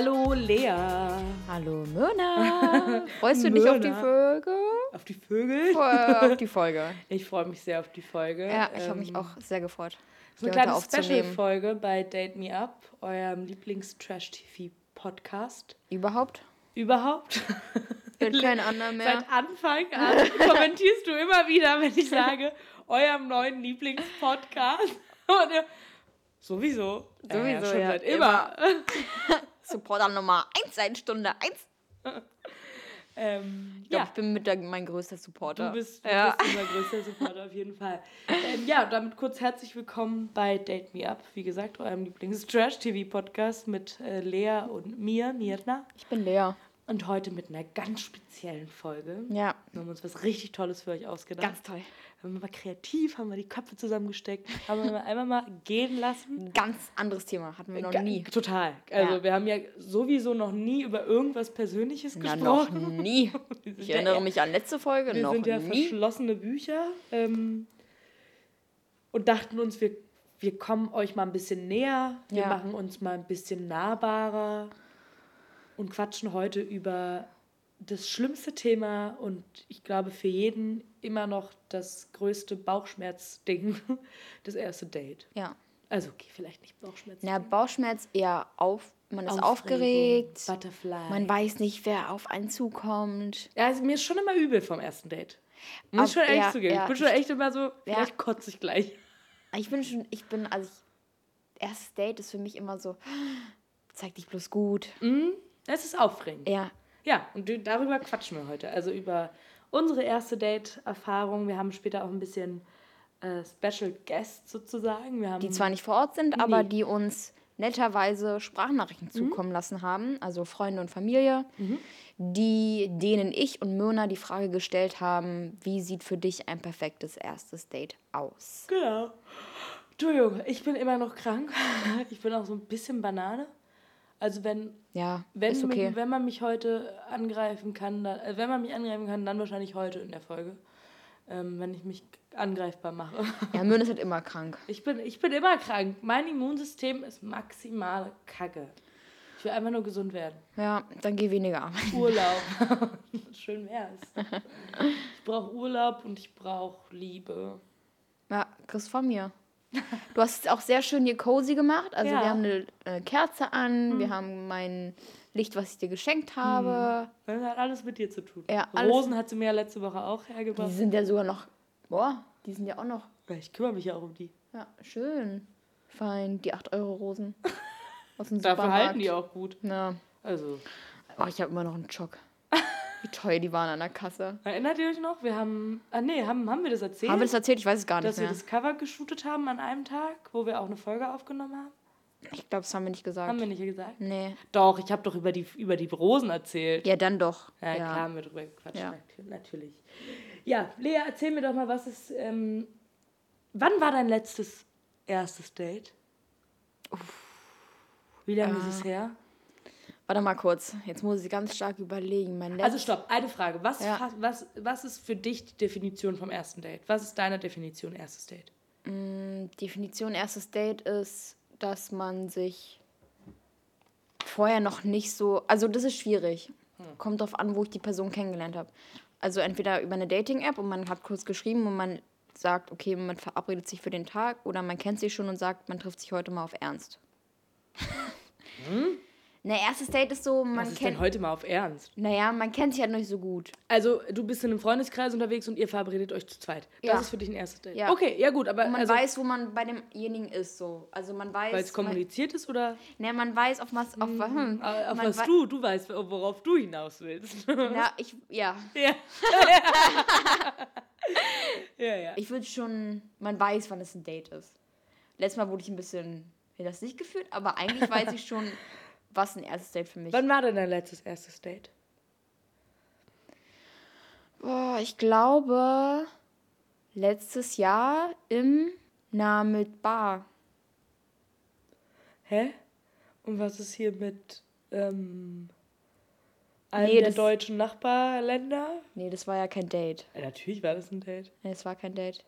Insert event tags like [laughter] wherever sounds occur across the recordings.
Hallo Lea. Hallo Myrna. [laughs] Freust du dich auf die. Folge? Auf die Vögel? Auf die Folge. [laughs] Ich freue mich sehr auf die Folge. Ja, ich habe mich Ähm, auch sehr gefreut. Die eine kleine. Special-Folge bei Date Me Up, eurem Lieblings-Trash-TV-Podcast. Überhaupt? Überhaupt. Wird kein anderer mehr. Seit Anfang an [laughs] kommentierst du immer wieder, wenn ich sage, eurem neuen Lieblingspodcast. Ihr, sowieso. Sowieso, schon ja, seit immer. Supporter Nummer 1 seit Stunde 1. [laughs] ähm, Ich glaube, ja. ich bin mit der, mein größter Supporter. Du bist, du ja. bist unser größter Supporter auf jeden Fall. Ähm, ja, und damit kurz herzlich willkommen bei Date Me Up. Wie gesagt, eurem Lieblings-Trash-TV-Podcast mit äh, Lea und mir, Mirna. Ich bin Lea. Und heute mit einer ganz speziellen Folge. Ja, Wir haben uns was richtig Tolles für euch ausgedacht. ganz toll. Haben wir mal kreativ, haben wir die Köpfe zusammengesteckt, haben wir mal einmal mal gehen lassen. [laughs] Ganz anderes Thema. Hatten wir noch Ga- nie. Total. Also Ja. wir haben ja sowieso noch nie über irgendwas Persönliches Na, noch gesprochen. nie. [laughs] Wir sind Ich ja erinnere mich an letzte Folge. Wir noch sind ja nie. verschlossene Bücher ähm, und dachten uns, wir, wir kommen euch mal ein bisschen näher, wir Ja. machen uns mal ein bisschen nahbarer und quatschen heute über das schlimmste Thema und ich glaube für jeden immer noch das größte Bauchschmerzding, [laughs] das erste Date. Ja. Also okay, vielleicht nicht Bauchschmerz. Na, Bauchschmerz eher auf. Man ist Aufregung, aufgeregt. Butterfly. Man weiß nicht, wer auf einen zukommt. ja, also mir ist schon immer übel vom ersten Date. Muss ich schon ehrlich ja, zugeben. ja, ich bin schon echt immer so, vielleicht kotze ich gleich. Ich bin schon, ich bin, also ich, erstes Date ist für mich immer so, zeig dich bloß gut. Es ist aufregend. Ja, Ja, und darüber quatschen wir heute. Also über unsere erste Date-Erfahrung. Wir haben später auch ein bisschen äh, Special Guests sozusagen. Wir haben die zwar nicht vor Ort sind, aber Nee. die uns netterweise Sprachnachrichten zukommen lassen haben, also Freunde und Familie, die denen ich und Myrna die Frage gestellt haben, wie sieht für dich ein perfektes erstes Date aus? Genau. Entschuldigung, ich bin immer noch krank. [laughs] Ich bin auch so ein bisschen Banane. Also wenn, Ja, wenn, ist okay. mich, wenn man mich heute angreifen kann, dann, äh, wenn man mich angreifen kann, dann wahrscheinlich heute in der Folge. Ähm, wenn ich mich angreifbar mache. [laughs] Ja, Myrna ist halt immer krank. Ich bin, ich bin immer krank. Mein Immunsystem ist maximale Kacke. Ich will einfach nur gesund werden. Ja, dann geh weniger arbeiten. Urlaub. [laughs] [laughs] Schön wär's. Ich brauche Urlaub und ich brauche Liebe. Ja, kriegst von mir. [laughs] Du hast es auch sehr schön hier cozy gemacht. Also Ja. Mhm. wir haben eine äh, Kerze an, wir haben mein Licht, was ich dir geschenkt habe. Das hat alles mit dir zu tun. Ja, Rosen hat sie mir ja letzte Woche auch Die hergebracht. sind ja sogar noch, boah, die sind ja auch noch, Ich kümmere mich ja auch um die. ja, schön. Fein, die 8-Euro-Rosen [laughs] aus dem Dafür halten die auch gut. Ja. Also, Oh, ich habe immer noch einen Schock. Wie teuer die waren an der Kasse. erinnert ihr euch noch? Wir haben. Ah, nee, haben, haben wir das erzählt? Haben wir das erzählt? Ich weiß es gar nicht dass wir mehr. das Cover geshootet haben an einem Tag, wo wir auch eine Folge aufgenommen haben? Ich glaube, das haben wir nicht gesagt. Haben wir nicht gesagt? Nee. Doch, ich habe doch über die, über die Rosen erzählt. Ja, dann doch. Ja, Ja, klar haben wir drüber gequatscht. Ja. nat- Natürlich. Ja, Lea, erzähl mir doch mal, was ist. Ähm, wann war dein letztes erstes Date? Wie lange ist es her? Warte mal kurz. Jetzt muss ich ganz stark überlegen. Also stopp, eine Frage. Was, Ja. was, was ist für dich die Definition vom ersten Date? Was ist deine Definition erstes Date? Definition erstes Date ist, dass man sich vorher noch nicht so. Also, das ist schwierig. Kommt drauf an, wo ich die Person kennengelernt habe. Also, entweder über eine Dating-App und man hat kurz geschrieben und man sagt, okay, man verabredet sich für den Tag oder man kennt sich schon und sagt, man trifft sich heute mal auf Ernst. Na, erstes Date ist so, man Was ist denn kennt. heute mal auf Ernst? Naja, man kennt sich halt noch nicht so gut. Also, du bist in einem Freundeskreis unterwegs und ihr verabredet euch zu zweit. Das Ja. ist für dich ein erstes Date. Ja. Okay, ja gut, aber Und man also, weiß, wo man bei demjenigen ist. So. Also man weiß. weil es kommuniziert ist oder Man, ne, man weiß, auf was. Auf, hm, äh, auf man was du, du weißt, worauf du hinaus willst. [laughs] Na, ich, ja. ja. [laughs] ja, ja. Ich würde schon, man weiß, wann es ein Date ist. Letztes Mal wurde ich ein bisschen in das nicht geführt, aber eigentlich weiß ich schon, [laughs] was ein erstes Date für mich. Wann war denn dein letztes erstes Date? Boah, ich glaube, letztes Jahr im Na mit Bar. Hä? Und was ist hier mit ähm, einem Nee, der das- deutschen Nachbarländer? Nee, das war ja kein Date. Ja, natürlich war das ein Date. Nee, das war kein Date.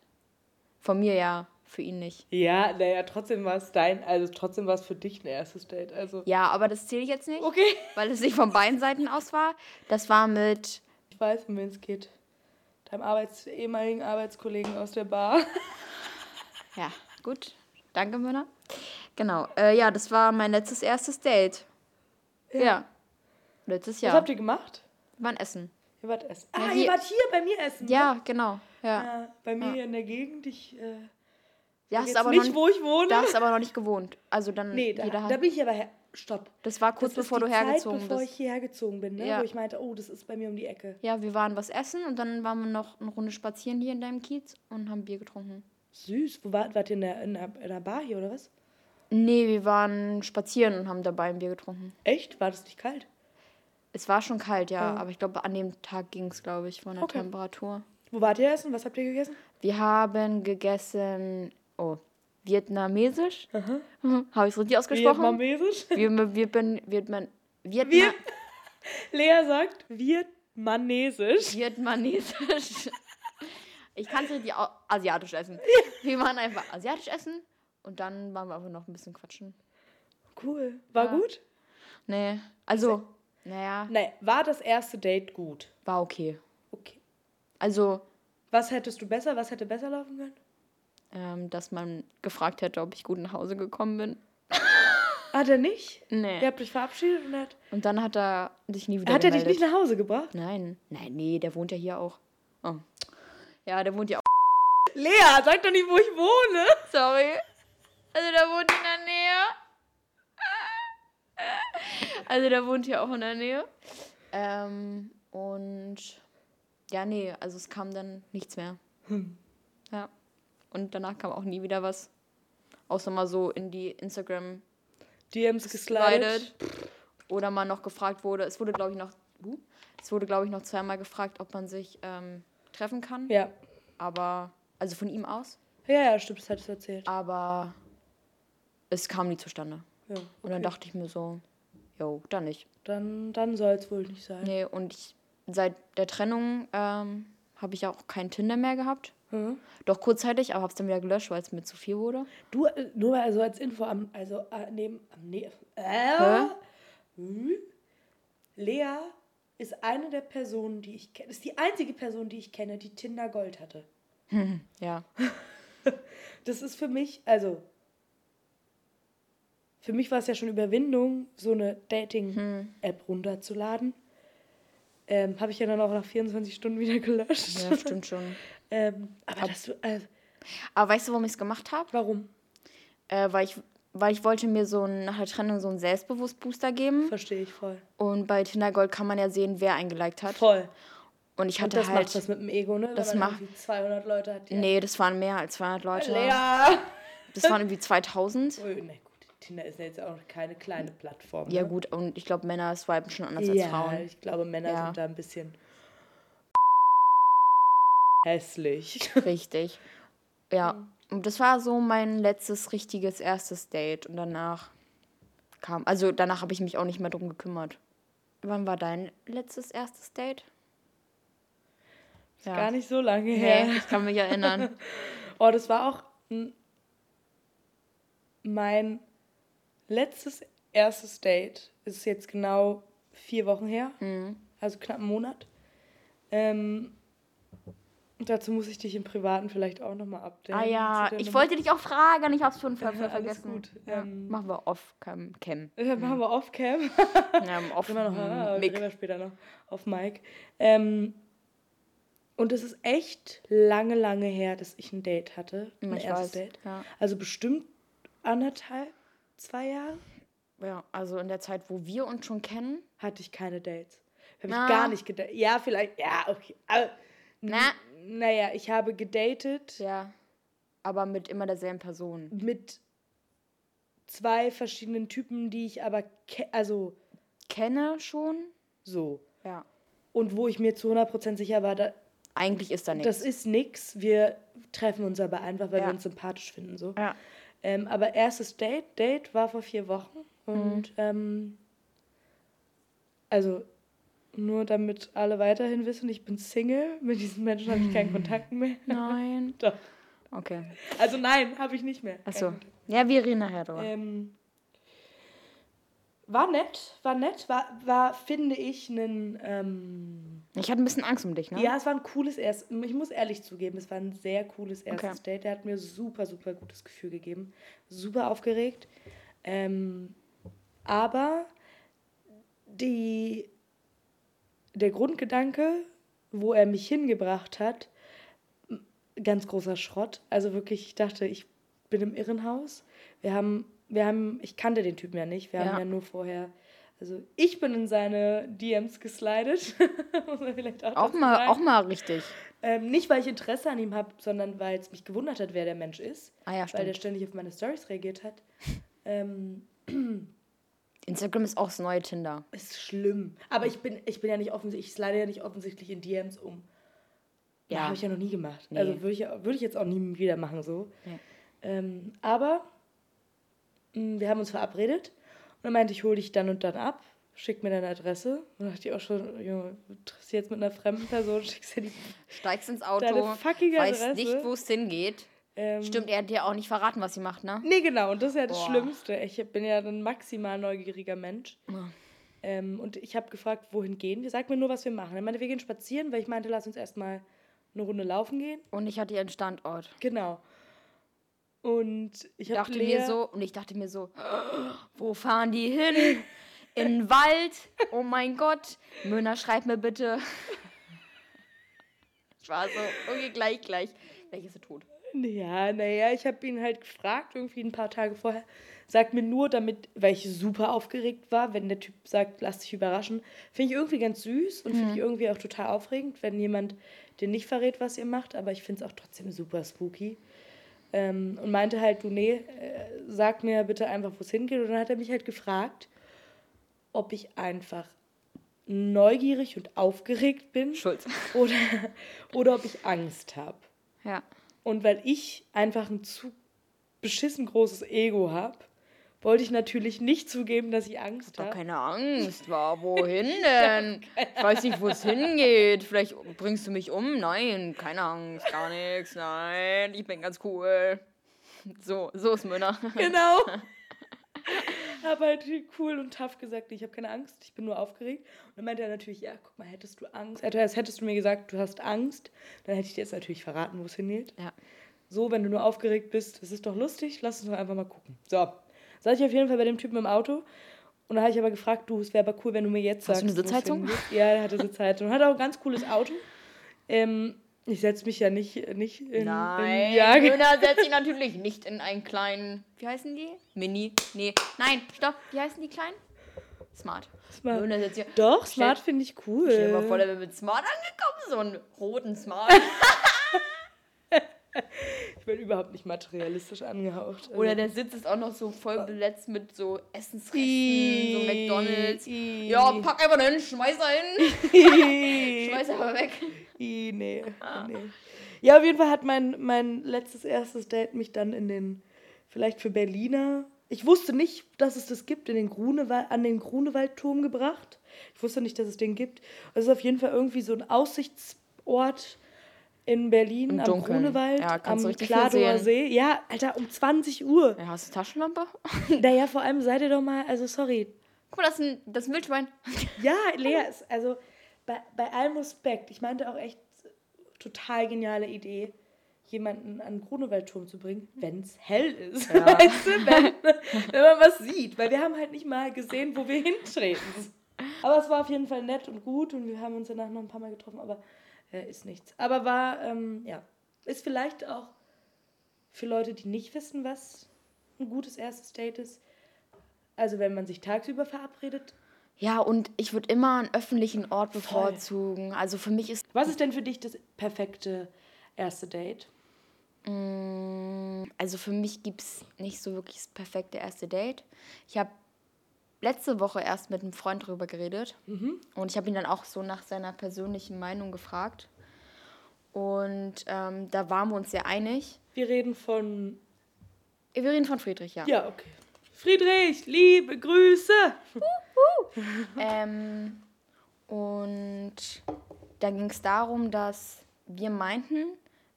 Von mir ja. Für ihn nicht. Ja, naja, trotzdem war es dein, also trotzdem war es für dich ein erstes Date. Also. Ja, aber das zähle ich jetzt nicht. Okay. Weil es nicht von beiden Seiten aus war. Das war mit. Ich weiß, um wen es geht. Deinem Arbeits ehemaligen Arbeitskollegen aus der Bar. [laughs] Ja, gut. Danke, Männer. Genau. Äh, ja, das war mein letztes erstes Date. Ja. Letztes Jahr. Was habt ihr gemacht? Wir waren essen. Ihr wart essen. Ja, Ah, hier- ihr wart hier bei mir essen. Ja, genau. Ja. Ja, bei mir hier in der Gegend. Ich äh, Ja, hast aber nicht, noch, wo ich wohne. da hast aber noch nicht gewohnt. Also dann nee, da, da bin ich aber her. Stopp. Das war kurz das ist bevor du Zeit, hergezogen bevor bist. ich hierher gezogen bin, ne? Ja. wo ich meinte, oh, das ist bei mir um die Ecke. Ja, wir waren was essen und dann waren wir noch eine Runde spazieren hier in deinem Kiez und haben Bier getrunken. Süß. Wo wart, wart ihr in der, in, der, in der Bar hier oder was? Nee, wir waren spazieren und haben dabei ein Bier getrunken. Echt? War das nicht kalt? Es war schon kalt, ja, Ja. aber ich glaube, an dem Tag ging es, glaube ich, von der Okay. Temperatur. Wo wart ihr essen? Was habt ihr gegessen? Wir haben gegessen, oh, vietnamesisch. [laughs] Habe ich es richtig ausgesprochen? Vietnamesisch? Wir, wir, bin, Vietman, Vietna, Wir Lea sagt Vietnamesisch. Vietnamesisch. [laughs] Ich kann es richtig asiatisch essen. Wir waren einfach asiatisch essen und dann waren wir aber noch ein bisschen quatschen. Cool. War Ja. gut? Nee, also, naja, Nein, war das erste Date gut? war okay. Okay. Also, Was hättest du besser, was hätte besser laufen können? Ähm, dass man gefragt hätte, ob ich gut nach Hause gekommen bin. [laughs] Hat er nicht? Nee. Ihr habt euch verabschiedet und hat, Und dann hat er sich nie wieder hat er dich gemeldet. nicht nach Hause gebracht? Nein, nein, nee, der wohnt ja hier auch. Oh. Ja, der wohnt ja auch. Lea, sag doch nicht, wo ich wohne. Sorry. Also der wohnt in der Nähe. Also der wohnt hier auch in der Nähe. Ähm, und ja, nee, also es kam dann nichts mehr. Ja. Und danach kam auch nie wieder was. Außer mal so in die Instagram DMs geslidet. Oder mal noch gefragt wurde, es wurde glaube ich noch, uh, es wurde glaube ich noch zweimal gefragt, ob man sich ähm, treffen kann. Ja. Aber, also von ihm aus. Ja, ja, stimmt, das hattest du erzählt. Aber es kam nie zustande. Ja, Und dann dachte ich mir so, jo, dann nicht. dann, dann soll es wohl nicht sein. Nee, und ich, seit der Trennung ähm, habe ich ja auch kein Tinder mehr gehabt. Hm? Doch kurzzeitig, aber habe es dann wieder gelöscht, weil es mir zu viel wurde. Du, äh, nur mal also als Info am, also äh, neben, am ne äh, hm? Lea ist eine der Personen, die ich kenne, ist die einzige Person, die ich kenne, die Tinder Gold hatte. Ja. [laughs] Das ist für mich, also für mich war es ja schon Überwindung, so eine Dating-App runterzuladen. Ähm, Habe ich ja dann auch nach 24 Stunden wieder gelöscht. Ja, stimmt schon. [laughs] ähm, aber das, äh, Aber weißt du, warum ich es gemacht habe? warum? Äh, weil, ich, weil ich wollte mir so ein, nach der Trennung so einen Selbstbewusst-Booster geben. Verstehe ich voll. Und bei Tinder Gold kann man ja sehen, wer einen geliked hat. Voll. Und ich Und hatte das halt. macht was mit dem Ego, ne? das macht- irgendwie 200 Leute hat. Die Nee, das waren mehr als 200 Leute. Lea! Das waren irgendwie 2000. Oh, [laughs] na gut, Tinder ist ja jetzt auch keine kleine Plattform. Ja, ne? gut, und ich glaube, Männer swipen schon anders als Ja, Frauen. ich glaube, Männer Ja. sind da ein bisschen hässlich. [laughs] Richtig. Ja. Und das war so mein letztes richtiges erstes Date. Und danach kam. Also danach habe ich mich auch nicht mehr drum gekümmert. Wann war dein letztes erstes Date? Gar nicht so lange her. Nee, ich kann mich erinnern. [laughs] Oh, das war auch mein letztes erstes Date. Ist jetzt genau vier Wochen her. Mhm. Also knapp einen Monat. Ähm, dazu muss ich dich im Privaten vielleicht auch nochmal updaten. Ah ja, ich wollte dich auch fragen, ich habe es schon ver [laughs] Ja, ver alles vergessen. gut. Ja, Ähm, machen wir off cam. cam. Äh, machen wir off-cam. [laughs] Ja, off wir noch, ah, Mic. wir später noch auf Mike. Ähm, und es ist echt lange, lange her, dass ich ein Date hatte. Ein Ich erstes weiß. Date. Ja. Also bestimmt anderthalb, zwei Jahre ja, also in der Zeit, wo wir uns schon kennen. hatte ich keine Dates. Habe ich gar nicht gedatet. Ja, vielleicht, ja, okay. Aber, Na. Naja, ich habe gedatet Ja. Aber mit immer derselben Person. mit zwei verschiedenen Typen, die ich aber, ke also Kenne schon. so. Ja. Und wo ich mir zu 100% sicher war, da, Eigentlich ist da nichts. das ist nix. Wir treffen uns aber einfach, weil Ja. wir uns sympathisch finden. So. Ja. Ähm, aber erstes Date, Date war vor vier Wochen. Und Mhm. ähm, also nur damit alle weiterhin wissen, ich bin Single. Mit diesen Menschen habe ich keinen Kontakt mehr. [laughs] Nein. Doch. Okay. Also nein, habe ich nicht mehr. Achso. Ja, wir reden nachher drüber. Ähm, war nett, war nett, war, war finde ich, ein. Ähm, ich hatte ein bisschen Angst um dich, ne? Ja, es war ein cooles erstes. Ich muss ehrlich zugeben, es war ein sehr cooles erstes Okay. Date. Der hat mir super, super gutes Gefühl gegeben. Super aufgeregt. Ähm, aber die, der Grundgedanke, wo er mich hingebracht hat, ganz großer Schrott. Also wirklich, ich dachte, ich bin im Irrenhaus. Wir haben, wir haben, ich kannte den Typen ja nicht. Wir Ja. haben ja nur vorher, also ich bin in seine DMs geslidet. [laughs] Auch Auch mal, sagen. auch mal richtig. Ähm, nicht, weil ich Interesse an ihm habe, sondern weil es mich gewundert hat, wer der Mensch ist. Ah ja, Weil der stimmt. ständig auf meine Stories reagiert hat. Ähm, [clears throat] Instagram ist auch das neue Tinder. ist schlimm. Aber ich bin, ich bin ja nicht offensichtlich, ich slide ja nicht offensichtlich in DMs um. Ja, habe ich ja noch nie gemacht. Nee. Also würde ich, würd ich jetzt auch nie wieder machen so. Nee. Ähm, aber mh, wir haben uns verabredet und er meinte, ich hole dich dann und dann ab, schick mir deine Adresse. Und da dachte ich auch schon, Junge, du triffst dich jetzt mit einer fremden Person, [laughs] schickst dir die. Steigst ins Auto, Deine fucking weißt nicht, wo es hingeht. Ähm, Stimmt, er hat dir auch nicht verraten, was sie macht, ne? Nee, genau, und das ist ja das Boah. Schlimmste. Ich bin ja ein maximal neugieriger Mensch. Ja. Ähm, und ich habe gefragt, wohin gehen wir? Sag mir nur, was wir machen. Er meinte, wir gehen spazieren, weil ich meinte, lass uns erstmal eine Runde laufen gehen. Und ich hatte ihren Standort. Genau. Und ich dachte mir so, und ich dachte mir so, wo fahren die hin? In den Wald? Oh mein Gott. Möhner, schreib mir bitte. [laughs] Ich war so, okay, gleich, gleich. Gleich ist er tot. Ja, naja, ich habe ihn halt gefragt, irgendwie ein paar Tage vorher. Sag mir nur, damit, weil ich super aufgeregt war, wenn der Typ sagt, lass dich überraschen. Finde ich irgendwie ganz süß und finde ich irgendwie auch total aufregend, wenn jemand dir nicht verrät, was ihr macht. Aber ich finde es auch trotzdem super spooky. Ähm, und meinte halt, du, nee, äh, sag mir bitte einfach, wo es hingeht. Und dann hat er mich halt gefragt, ob ich einfach neugierig und aufgeregt bin Schuld. oder, oder ob ich Angst habe. Ja. Und weil ich einfach ein zu beschissen großes Ego habe, wollte ich natürlich nicht zugeben, dass ich Angst habe. keine Angst, war [laughs] wohin denn? Ich weiß nicht, wo es hingeht. Vielleicht bringst du mich um? Nein, keine Angst, gar nichts. Nein, ich bin ganz cool. So, so ist Münner. Genau. [laughs] habe halt cool und tough gesagt, ich habe keine Angst, ich bin nur aufgeregt. Und dann meinte er natürlich, ja, guck mal, hättest du Angst, also als hättest du mir gesagt, du hast Angst, dann hätte ich dir jetzt natürlich verraten, wo es hingeht. Ja. So, wenn du nur aufgeregt bist, das ist doch lustig, lass uns doch einfach mal gucken. So, saß ich auf jeden Fall bei dem Typen im Auto. Und da habe ich aber gefragt, du, es wäre aber cool, wenn du mir jetzt Hast sagst. du eine Sitzheizung? Ja, er hatte Sitzheizung. Hat auch ein ganz cooles Auto. Ähm, ich setze mich ja nicht, nicht in, Nein, in ja, Möhner setzt sich [laughs] natürlich nicht in einen kleinen. Wie heißen die? Mini? Nee. Nein, stopp. Wie heißen die kleinen? Smart. Smart. Möhner setzt sich. Doch, Smart finde ich cool. Stell dir mal vor, der wäre mit Smart angekommen. So einen roten Smart. [laughs] [laughs] Ich bin überhaupt nicht materialistisch angehaucht. Also- Oder der Sitz ist auch noch so voll beletzt mit so Essensresten, so McDonalds. ih. Ja, pack einfach da hin, schmeiß da hin. [laughs] Schmeiß aber weg. I, nee, nee. Ja, auf jeden Fall hat mein, mein letztes erstes Date mich dann in den, vielleicht für Berliner, ich wusste nicht, dass es das gibt, in den Grunewald, an den Grunewaldturm gebracht. Ich wusste nicht, dass es den gibt. Es ist auf jeden Fall irgendwie so ein Aussichtsort in Berlin Im am Dunkeln. Grunewald, Ja, am Kladower. See. Ja, Alter, um 20 Uhr. Ja, hast du Taschenlampe? [laughs] Naja, vor allem seid ihr doch mal, also sorry, Guck mal, das ist ein, das ist ein Wildschwein. [laughs] Ja, Lea ist, also bei, bei allem Respekt, ich meinte auch echt total geniale Idee, jemanden an den Grunewaldturm zu bringen, wenn es hell ist. Ja. [laughs] Weißt du, wenn, wenn man was sieht. Weil wir haben halt nicht mal gesehen, wo wir hintreten. Aber es war auf jeden Fall nett und gut und wir haben uns danach noch ein paar Mal getroffen, aber äh, ist nichts. Aber war, ähm, ja, ist vielleicht auch für Leute, die nicht wissen, was ein gutes erstes Date ist. Also wenn man sich tagsüber verabredet, Ja, und ich würde immer einen öffentlichen Ort Voll. bevorzugen. Also für mich ist. Was ist denn für dich das perfekte erste Date? Mm, Also für mich gibt es nicht so wirklich das perfekte erste Date. Ich habe letzte Woche erst mit einem Freund darüber geredet. Und ich habe ihn dann auch so nach seiner persönlichen Meinung gefragt. Und ähm, da waren wir uns sehr einig. Wir reden von. Wir reden von Friedrich, ja. Ja, okay. Friedrich, liebe Grüße! [laughs] Ähm, und da ging es darum, dass wir meinten,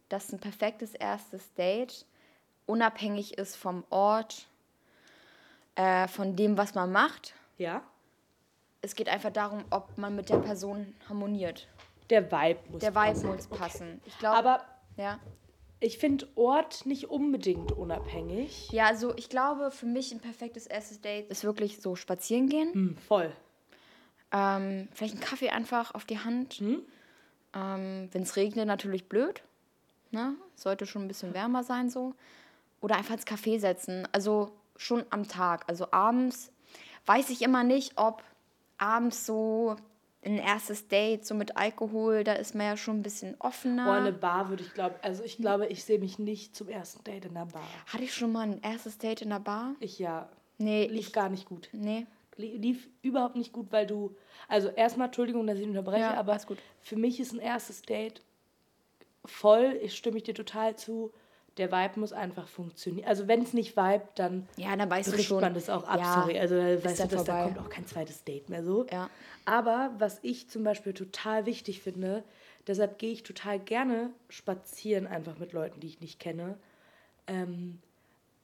dass ein perfektes erstes Date unabhängig ist vom Ort, äh, von dem, was man macht. Ja. Es geht einfach darum, ob man mit der Person harmoniert. Der Vibe muss Der Vibe passen. muss passen. Ich glaube, Aber ja. ich finde Ort nicht unbedingt unabhängig. Ja, also ich glaube, für mich ein perfektes erstes Date ist wirklich so spazieren gehen. Hm, voll. Ähm, vielleicht einen Kaffee einfach auf die Hand. Mhm. Ähm, Wenn es regnet, natürlich blöd. Ne? Sollte schon ein bisschen wärmer sein so. Oder einfach ins Café setzen. Also schon am Tag. Also abends weiß ich immer nicht, ob abends so ein erstes Date so mit Alkohol, da ist man ja schon ein bisschen offener. Oh, eine Bar würde ich glaube, also ich glaube, ich sehe mich nicht zum ersten Date in der Bar. Hatte ich schon mal ein erstes Date in der Bar? Ich ja. Nee, Lief ich, gar nicht gut. nee. Lie- Lief überhaupt nicht gut, weil du. Also erstmal, Entschuldigung, dass ich unterbreche, Ja, aber für mich ist ein erstes Date voll, ich stimme ich dir total zu. Der Vibe muss einfach funktionieren. Also wenn es nicht vibe, dann Ja, dann weißt du bricht schon. man das auch ab, ja, sorry. Also da weißt du, dass da kommt auch kein zweites Date mehr so. Ja. Aber was ich zum Beispiel total wichtig finde, deshalb gehe ich total gerne spazieren einfach mit Leuten, die ich nicht kenne, ähm,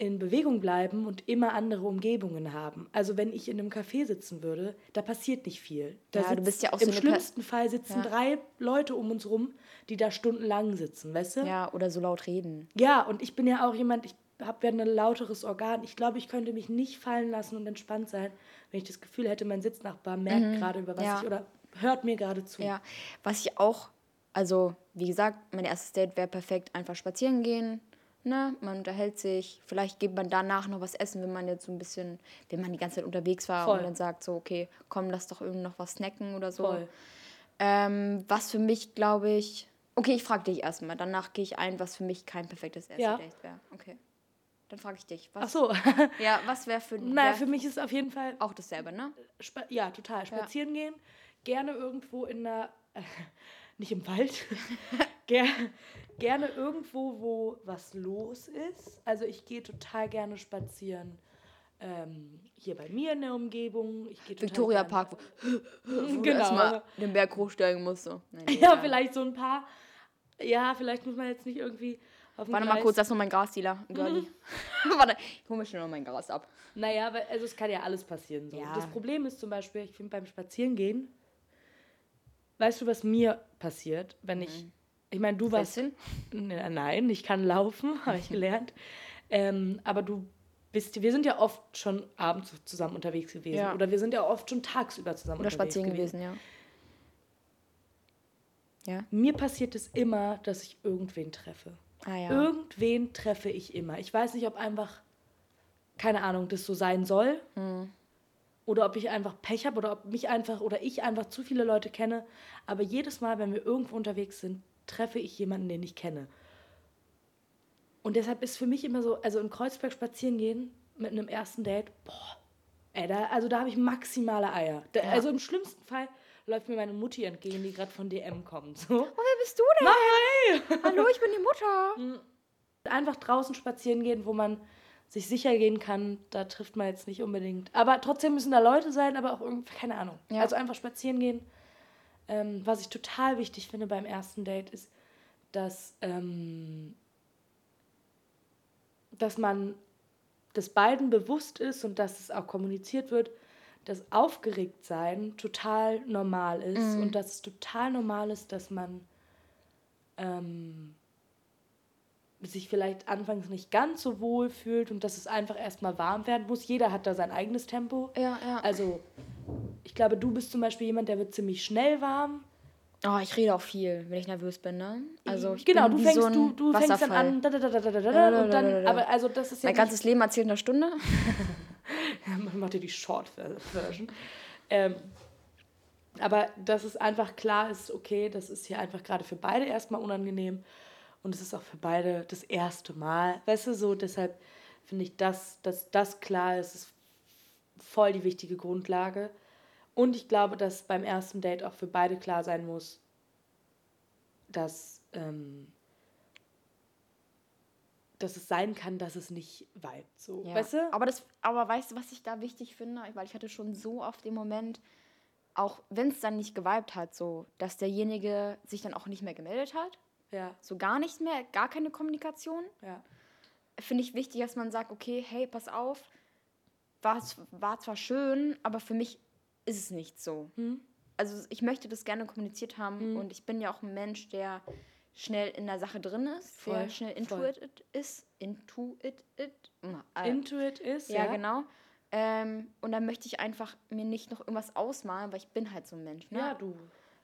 in Bewegung bleiben und immer andere Umgebungen haben. Also wenn ich in einem Café sitzen würde, da passiert nicht viel. Da Ja, du bist ja auch Im so Per- schlimmsten Fall sitzen Ja. drei Leute um uns rum, die da stundenlang sitzen, weißt du? Ja, oder so laut reden. Ja, und ich bin ja auch jemand, ich habe ja ein lauteres Organ. Ich glaube, ich könnte mich nicht fallen lassen und entspannt sein, wenn ich das Gefühl hätte, mein Sitznachbar merkt gerade, über was Mhm. ja. ich oder hört mir gerade zu. Ja, was ich auch, also wie gesagt, mein erstes Date wäre perfekt, einfach spazieren gehen. Ne? Man unterhält sich, vielleicht geht man danach noch was essen, wenn man jetzt so ein bisschen, wenn man die ganze Zeit unterwegs war Voll. und dann sagt so, okay, komm, lass doch irgendwie noch was snacken oder so. Ähm, was für mich, glaube ich, okay, ich frage dich erstmal, danach gehe ich ein, was für mich kein perfektes erstes Ja. Date wäre. Okay. Dann frage ich dich. Ach Was, so. [laughs] Ja, was wäre für, naja, wär für mich ist auf jeden Fall, auch dasselbe, ne? ja, total, spazieren gehen. Gerne irgendwo in der, [laughs] nicht im Wald, [laughs] Ger gerne irgendwo, wo was los ist. Also ich gehe total gerne spazieren. Ähm, hier bei mir in der Umgebung. Victoria Park, wo, wo du Genau. erstmal den Berg hochsteigen musst. So. Nein, [laughs] Ja, vielleicht so ein paar. Ja, vielleicht muss man jetzt nicht irgendwie auf Warte mal Gleis- kurz, das ist noch mein Grasdealer. [laughs] Warte, ich hole mir schnell noch mein Gras ab. Naja, weil, also es kann ja alles passieren. So. Ja. Das Problem ist zum Beispiel, ich finde beim Spazierengehen, weißt du, was mir passiert, wenn ich, ich meine, du warst? N- nein, ich kann laufen, [laughs] habe ich gelernt, ähm, aber du bist, wir sind ja oft schon abends zusammen unterwegs gewesen Ja. oder wir sind ja oft schon tagsüber zusammen Oder unterwegs spazieren gewesen, ja. Ja? Mir passiert es immer, dass ich irgendwen treffe. Ah ja. Irgendwen treffe ich immer. Ich weiß nicht, ob einfach, keine Ahnung, das so sein soll. Hm. Oder ob ich einfach Pech habe oder ob mich einfach oder ich einfach zu viele Leute kenne. Aber jedes Mal, wenn wir irgendwo unterwegs sind, treffe ich jemanden, den ich kenne. Und deshalb ist für mich immer so, also in Kreuzberg spazieren gehen mit einem ersten Date, boah, ey, da, also da habe ich maximale Eier. Da, Also im schlimmsten Fall läuft mir meine Mutti entgegen, die gerade von DM kommt. So. Oh, wer bist du denn? Nein! Hallo, ich bin die Mutter. [laughs] einfach draußen spazieren gehen, wo man sich sicher gehen kann, da trifft man jetzt nicht unbedingt. Aber trotzdem müssen da Leute sein, aber auch irgendwie, keine Ahnung. Ja. Also einfach spazieren gehen. Ähm, was ich total wichtig finde beim ersten Date ist, dass, ähm, dass man das beiden bewusst ist und dass es auch kommuniziert wird, dass aufgeregt sein total normal ist und dass es total normal ist, dass man ähm, sich vielleicht anfangs nicht ganz so wohl fühlt und dass es einfach erstmal warm werden muss. Jeder hat da sein eigenes Tempo. Ja, ja. Also, ich glaube, du bist zum Beispiel jemand, der wird ziemlich schnell warm. Oh, ich rede auch viel, wenn ich nervös bin, ne? Also ich genau, bin du fängst, so du, du fängst dann an, da, da, da, da, da, da, da, und dann, aber also das ist ja Mein ganzes Leben erzählt in einer Stunde. Man macht ja die Short-Version. Ähm, aber dass es einfach klar ist, okay, das ist hier einfach gerade für beide erstmal unangenehm und es ist auch für beide das erste Mal. Weißt du, so deshalb finde ich, das, dass das klar ist, ist voll die wichtige Grundlage. Und ich glaube, dass beim ersten Date auch für beide klar sein muss, dass, ähm, dass es sein kann, dass es nicht vibet. So, Ja. weißt du? Aber, das, aber weißt du, was ich da wichtig finde? Weil ich hatte schon so oft den Moment, auch wenn es dann nicht geweibt hat, so, dass derjenige sich dann auch nicht mehr gemeldet hat. Ja. So gar nichts mehr, gar keine Kommunikation. Ja. Finde ich wichtig, dass man sagt, okay, hey, pass auf, war, war zwar schön, aber für mich ist es nicht so. Hm. Also ich möchte das gerne kommuniziert haben und ich bin ja auch ein Mensch, der schnell in der Sache drin ist, Voll, der schnell it ist, into it, it, äh, Intuit ist, ja, ja. genau. Ähm, und dann möchte ich einfach mir nicht noch irgendwas ausmalen, weil ich bin halt so ein Mensch. Ne? Ja, du.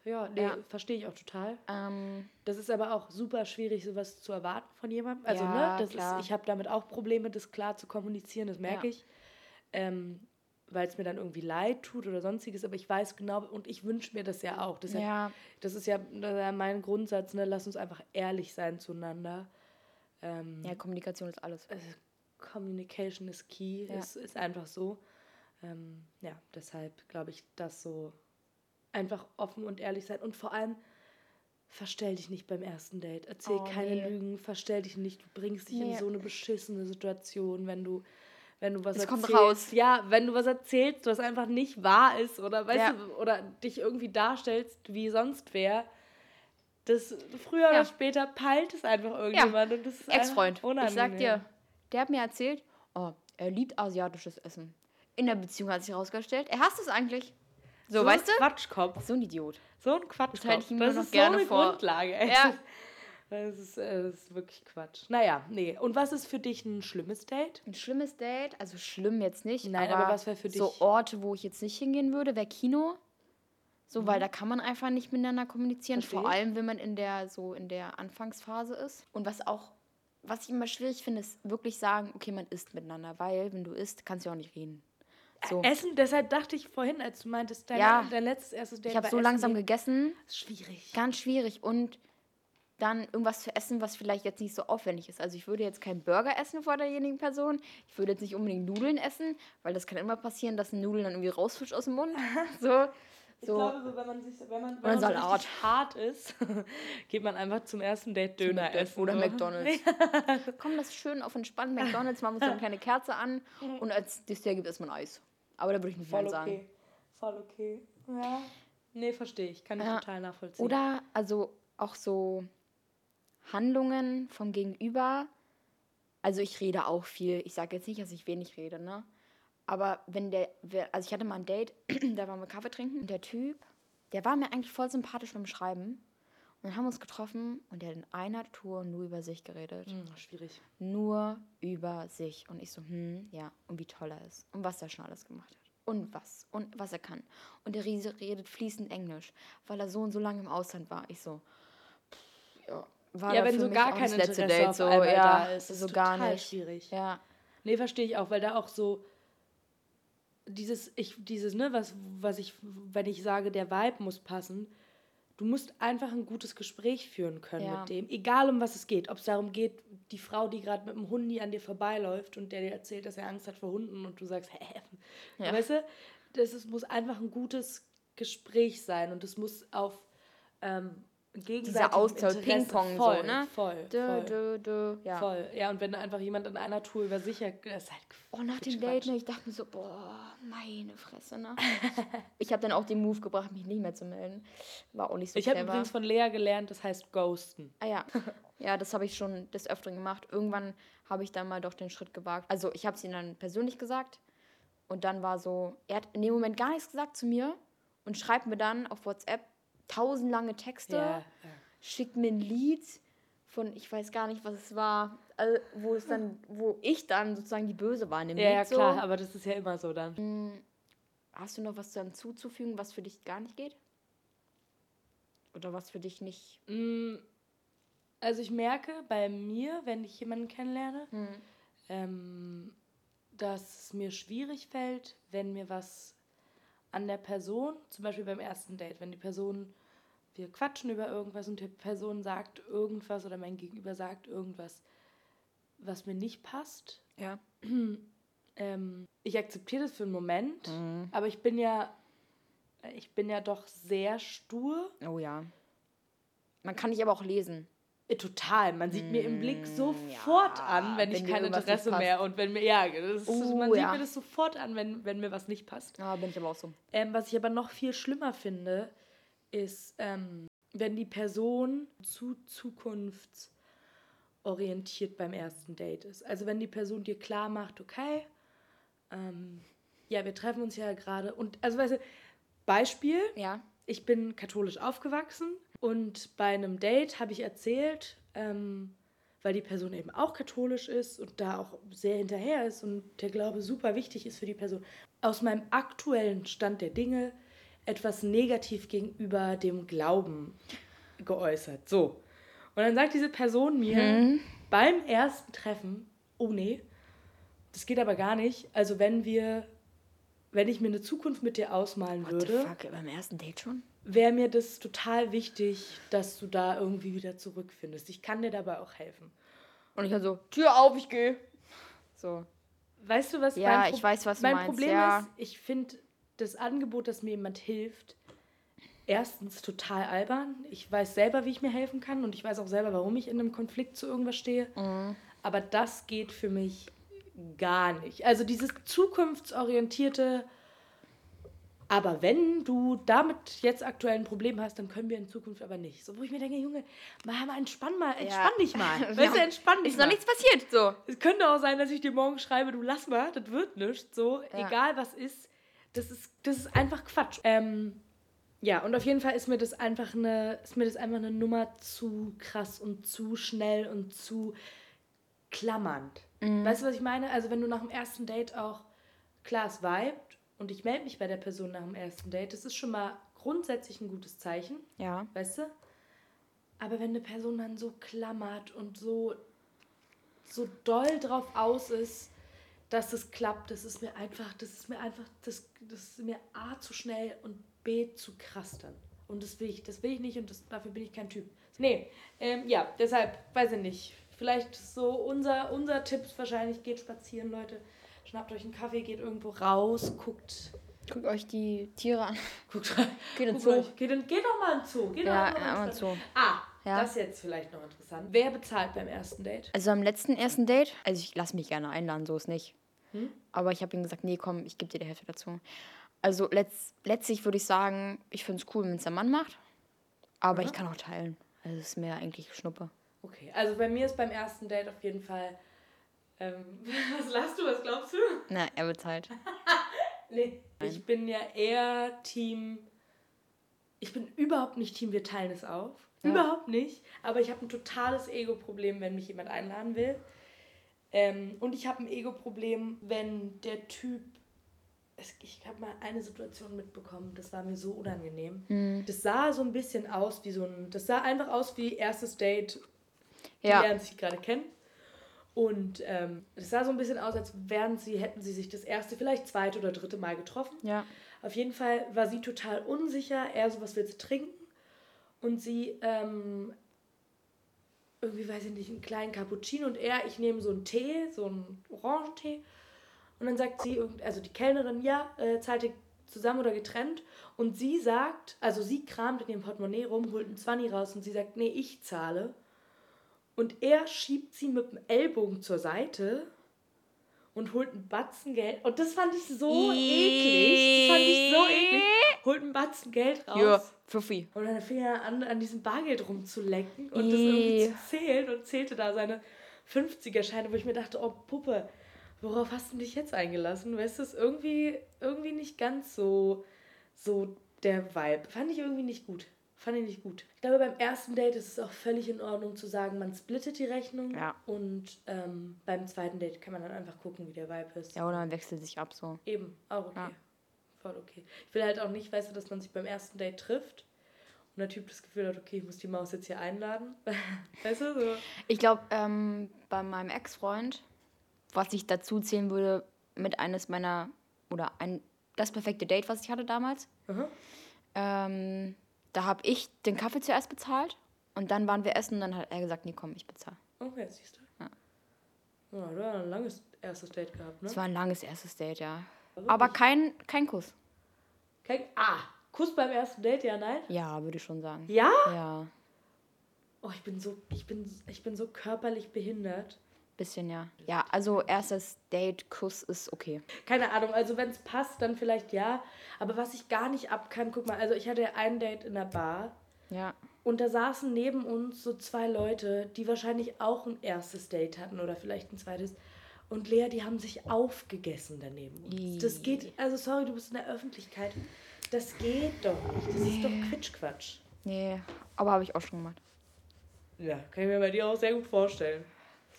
Ja, nee, Ja. verstehe ich auch total. Ähm, Das ist aber auch super schwierig, sowas zu erwarten von jemandem. Also, Ja, ne, das klar. ist, ich habe damit auch Probleme, das klar zu kommunizieren, das merke Ja. ich. Ähm, weil es mir dann irgendwie leid tut oder sonstiges, aber ich weiß genau, und ich wünsche mir das ja auch. Deshalb, Ja. Das ist ja, das ist ja mein Grundsatz, ne? lass uns einfach ehrlich sein zueinander. Ähm, ja, Kommunikation ist alles. also Communication is key, Ja. ist, ist einfach so. Ähm, ja, deshalb glaube ich, dass so einfach offen und ehrlich sein und vor allem verstell dich nicht beim ersten Date. Erzähl Oh, keine nee. Lügen, verstell dich nicht. Du bringst dich in Nee. so eine beschissene Situation, wenn du wenn du was Es kommt erzählst. raus. Ja, wenn du was erzählst, was einfach nicht wahr ist oder weißt Ja. du, oder dich irgendwie darstellst, wie sonst wer. Das früher Ja. oder später peilt es einfach irgendjemand und das ist Ex-Freund. Ich sag dir, der hat mir erzählt, oh, er liebt asiatisches Essen. In der Beziehung hat sich herausgestellt, er hasst es eigentlich. So, So weißt ein du? Quatschkopf. So ein Idiot. So ein Quatschkopf. halte ich ihm nur noch ist gerne so eine vor. Grundlage. Ey. Ja. [laughs] Das ist, äh, das ist wirklich Quatsch. Naja, nee. Und was ist für dich ein schlimmes Date? Ein schlimmes Date, also schlimm jetzt nicht. Nein, aber was wär für So dich- Orte, wo ich jetzt nicht hingehen würde, wäre Kino. So, weil da kann man einfach nicht miteinander kommunizieren. Mhm. Versteh Vor allem, wenn man in der, so in der Anfangsphase ist. Und was auch, was ich immer schwierig finde, ist wirklich sagen, okay, man isst miteinander. Weil, wenn du isst, kannst du auch nicht reden. So. Essen, deshalb dachte ich vorhin, als du meintest, dein, Ja. dein letztes erstes Date Ich habe so Essen langsam gehen. gegessen. Das ist schwierig. Ganz schwierig. Und dann irgendwas zu essen, was vielleicht jetzt nicht so aufwendig ist. Also ich würde jetzt keinen Burger essen vor derjenigen Person. Ich würde jetzt nicht unbedingt Nudeln essen, weil das kann immer passieren, dass ein Nudeln dann irgendwie rausfischt aus dem Mund. [laughs] So. Ich so. glaube, so, wenn man sich, wenn man, wenn man so hart ist, [laughs] geht man einfach zum ersten Date Döner essen. Oder so. McDonalds. [laughs] Komm, das ist schön auf entspannt McDonalds, machen wir so eine kleine Kerze an und als Dessert gibt es mal Eis. Aber da würde ich nicht Voll Nein sagen. okay. Voll okay. Ja. Nee, verstehe ich. Kann ich Ja. total nachvollziehen. Oder also auch so Handlungen vom Gegenüber. Also ich rede auch viel. Ich sage jetzt nicht, dass ich wenig rede, ne? Aber wenn der, also ich hatte mal ein Date, [clears throat] da waren wir Kaffee trinken und der Typ, der war mir eigentlich voll sympathisch beim Schreiben. Und dann haben wir uns getroffen und der hat in einer Tour nur über sich geredet. Hm, schwierig. Nur über sich. Und ich so, hm, ja, und wie toll er ist. Und was er schon alles gemacht hat. Und was. Und was er kann. Und der Riese redet fließend Englisch, weil er so und so lange im Ausland war. Ich so, pff, ja. War Ja, wenn für so mich gar kein letzte Date auf so, ja, da ist. Das so ist gar nicht. schwierig. Ja, Nee, verstehe ich auch, weil da auch so dieses, ich, dieses, ne, was, was ich, wenn ich sage, der Vibe muss passen, du musst einfach ein gutes Gespräch führen können Ja. mit dem, egal um was es geht. Ob es darum geht, die Frau, die gerade mit dem Hundi an dir vorbeiläuft und der dir erzählt, dass er Angst hat vor Hunden und du sagst, [laughs] hä? Ja. Weißt du, das ist, muss einfach ein gutes Gespräch sein und es muss auf ähm, gegenseitigem Austausch, Ping-Pong so, ne? Voll, Dö, voll. dö, dö, ja. Voll, ja, und wenn einfach jemand in einer Tour über sich, das ist halt Oh, nach dem. Date, ne, ich dachte mir so, boah, meine Fresse, ne? [laughs] ich habe dann auch den Move gebracht, mich nicht mehr zu melden. War auch nicht so Ich habe übrigens von Lea gelernt, das heißt ghosten. Ah ja, ja, das habe ich schon des Öfteren gemacht. Irgendwann habe ich dann mal doch den Schritt gewagt. Also ich habe es ihm dann persönlich gesagt und dann war so, er hat in dem Moment gar nichts gesagt zu mir und schreibt mir dann auf WhatsApp tausendlange Texte, Ja, ja. schickt mir ein Lied von, ich weiß gar nicht, was es war, also, wo es dann, wo ich dann sozusagen die Böse war in dem Ja, Lied. ja, so. klar, aber das ist ja immer so dann. Hast du noch was dann zuzufügen, was für dich gar nicht geht? Oder was für dich nicht. Also ich merke bei mir, wenn ich jemanden kennenlerne, Hm. ähm, dass es mir schwierig fällt, wenn mir was an der Person, zum Beispiel beim ersten Date, wenn die Person, wir quatschen über irgendwas und die Person sagt irgendwas oder mein Gegenüber sagt irgendwas, was mir nicht passt, Ja. [clears throat] ähm, ich akzeptiere das für einen Moment, Mhm. aber ich bin ja, ich bin ja doch sehr stur. Oh ja. Man kann dich aber auch lesen. Total, man sieht mir im Blick sofort an, wenn, ich wenn dir kein Interesse mehr und wenn mir, ja, ist, Uh, man sieht ja. mir das sofort an, wenn, wenn mir was nicht passt. Ja, bin ich aber auch so. Ähm, was ich aber noch viel schlimmer finde, ist, ähm, wenn die Person zu zukunftsorientiert beim ersten Date ist. Also wenn die Person dir klar macht, okay, ähm, ja, wir treffen uns ja gerade und also weißt du, Beispiel, Ja. ich bin katholisch aufgewachsen und bei einem Date habe ich erzählt, ähm, weil die Person eben auch katholisch ist und da auch sehr hinterher ist und der Glaube super wichtig ist für die Person, aus meinem aktuellen Stand der Dinge etwas negativ gegenüber dem Glauben geäußert. So. Und dann sagt diese Person mir beim ersten Treffen, oh nee, das geht aber gar nicht. Also wenn wir, wenn ich mir eine Zukunft mit dir ausmalen What the würde, fuck, beim ersten Date schon? Wäre mir das total wichtig, dass du da irgendwie wieder zurückfindest. Ich kann dir dabei auch helfen. Und ich dann so, Tür auf, ich gehe. So. Weißt du, was Ja, mein ich weiß, was mein meinst, Problem ja. ist? Ich finde das Angebot, dass mir jemand hilft, erstens total albern. Ich weiß selber, wie ich mir helfen kann und ich weiß auch selber, warum ich in einem Konflikt zu irgendwas stehe. Mhm. Aber das geht für mich gar nicht. Also dieses zukunftsorientierte, aber wenn du damit jetzt aktuell ein Problem hast, dann können wir in Zukunft aber nicht. So, wo ich mir denke, Junge, mal, mal entspann mal, entspann dich mal. [laughs] Weißt du, entspann dich Ist mal. noch nichts passiert, so. Es könnte auch sein, dass ich dir morgen schreibe, du lass mal, das wird nichts. So, Ja. egal was ist, das ist, das ist einfach Quatsch. Ähm, ja, und auf jeden Fall ist mir das einfach eine, ist mir das einfach eine Nummer zu krass und zu schnell und zu klammernd. Weißt du, was ich meine? Also wenn du nach dem ersten Date auch, klar, es vibet und ich melde mich bei der Person nach dem ersten Date, das ist schon mal grundsätzlich ein gutes Zeichen. Ja. Weißt du? Aber wenn eine Person dann so klammert und so, so doll drauf aus ist, dass es klappt, das ist mir einfach, das ist mir einfach, das, das ist mir A zu schnell und B zu krass dann. Und das will ich, das will ich nicht und das, dafür bin ich kein Typ. Nee, ähm, ja, deshalb, weiß ich nicht. Vielleicht so unser, unser Tipp wahrscheinlich, geht spazieren, Leute. Schnappt euch einen Kaffee, geht irgendwo raus, guckt, Guckt euch die Tiere an. guckt, [laughs] Geht guckt Zoo. euch, geht, in, geht doch mal in den Zoo. Geht Ja, doch mal ja, in Zoo. Ah, Ja. das ist jetzt vielleicht noch interessant. Wer bezahlt beim ersten Date? Also am letzten ersten Date, also ich lasse mich gerne einladen, so ist nicht. Hm? Aber ich habe ihm gesagt, nee, komm, ich gebe dir die Hälfte dazu. Also letzt, letztlich würde ich sagen, ich finde es cool, wenn es der Mann macht. Aber ich kann auch teilen. Also es ist mir eigentlich Schnuppe. Okay, also bei mir ist beim ersten Date auf jeden Fall. Ähm, [laughs] was lachst du? Was glaubst du? Na, er bezahlt. [laughs] Nee. Ich bin ja eher Team. Ich bin überhaupt nicht Team, wir teilen es auf. Ja. Überhaupt nicht. Aber ich habe ein totales Ego-Problem, wenn mich jemand einladen will. Ähm, und ich habe ein Ego-Problem, wenn der Typ. Es, ich habe mal eine Situation mitbekommen, das war mir so unangenehm. Das sah so ein bisschen aus wie so ein. Das sah einfach aus wie erstes Date. Die Ja. lernen sich gerade kennen. Und ähm, es sah so ein bisschen aus, als wären sie, hätten sie sich das erste, vielleicht zweite oder dritte Mal getroffen. Ja. Auf jeden Fall war sie total unsicher. Er so, was willst du trinken? Und sie, ähm, irgendwie weiß ich nicht, einen kleinen Cappuccino und er, ich nehme so einen Tee, so einen Orangentee. Und dann sagt sie, also die Kellnerin, ja, äh, zahlt ihr zusammen oder getrennt? Und sie sagt, also sie kramt in ihrem Portemonnaie rum, holt einen Zwanni raus und sie sagt, nee, ich zahle. Und er schiebt sie mit dem Ellbogen zur Seite und holt einen Batzen Geld. Und das fand ich so eklig. Das fand ich so eklig. Holt einen Batzen Geld raus. Ja, Pfuffi. Und dann fing er an, an diesem Bargeld rumzulecken und das irgendwie zu zählen und zählte da seine 50er-Scheine, wo ich mir dachte, oh Puppe, worauf hast du dich jetzt eingelassen? Weißt du, es ist irgendwie, irgendwie nicht ganz so, so der Vibe. Fand ich irgendwie nicht gut. Fand ich nicht gut. Ich glaube, beim ersten Date ist es auch völlig in Ordnung zu sagen, man splittet die Rechnung. Ja. Und ähm, beim zweiten Date kann man dann einfach gucken, wie der Vibe ist. Ja, oder man wechselt sich ab so. Eben, auch okay. Ja. Voll okay. Ich will halt auch nicht, weißt du, dass man sich beim ersten Date trifft und der Typ das Gefühl hat, okay, ich muss die Maus jetzt hier einladen. [laughs] weißt du, so. Ich glaube, ähm, bei meinem Ex-Freund, was ich dazu zählen würde, mit eines meiner, oder ein, das perfekte Date, was ich hatte damals, Aha. ähm, da habe ich den Kaffee zuerst bezahlt und dann waren wir essen und dann hat er gesagt, nee, komm, ich bezahle. Okay, siehst du. Ja. Ja, du hast ein langes erstes Date gehabt, ne? Es war ein langes erstes Date, ja. Wirklich? Aber kein, kein Kuss. Kein, ah, Kuss beim ersten Date, ja, nein? Ja, würde ich schon sagen. Ja? Ja, Oh, ich bin so, ich bin, ich bin so körperlich behindert. Bisschen ja. Ja, also erstes Date, Kuss ist okay. Keine Ahnung, also wenn es passt, dann vielleicht ja. Aber was ich gar nicht ab kann, guck mal, also ich hatte ein Date in der Bar Ja. Und da saßen neben uns so zwei Leute, die wahrscheinlich auch ein erstes Date hatten oder vielleicht ein zweites. Und Lea, die haben sich aufgegessen daneben uns. Das geht, also sorry, du bist in der Öffentlichkeit. Das geht doch nicht. Das ist doch Quitschquatsch. Nee, aber habe ich auch schon gemacht. Ja, kann ich mir bei dir auch sehr gut vorstellen.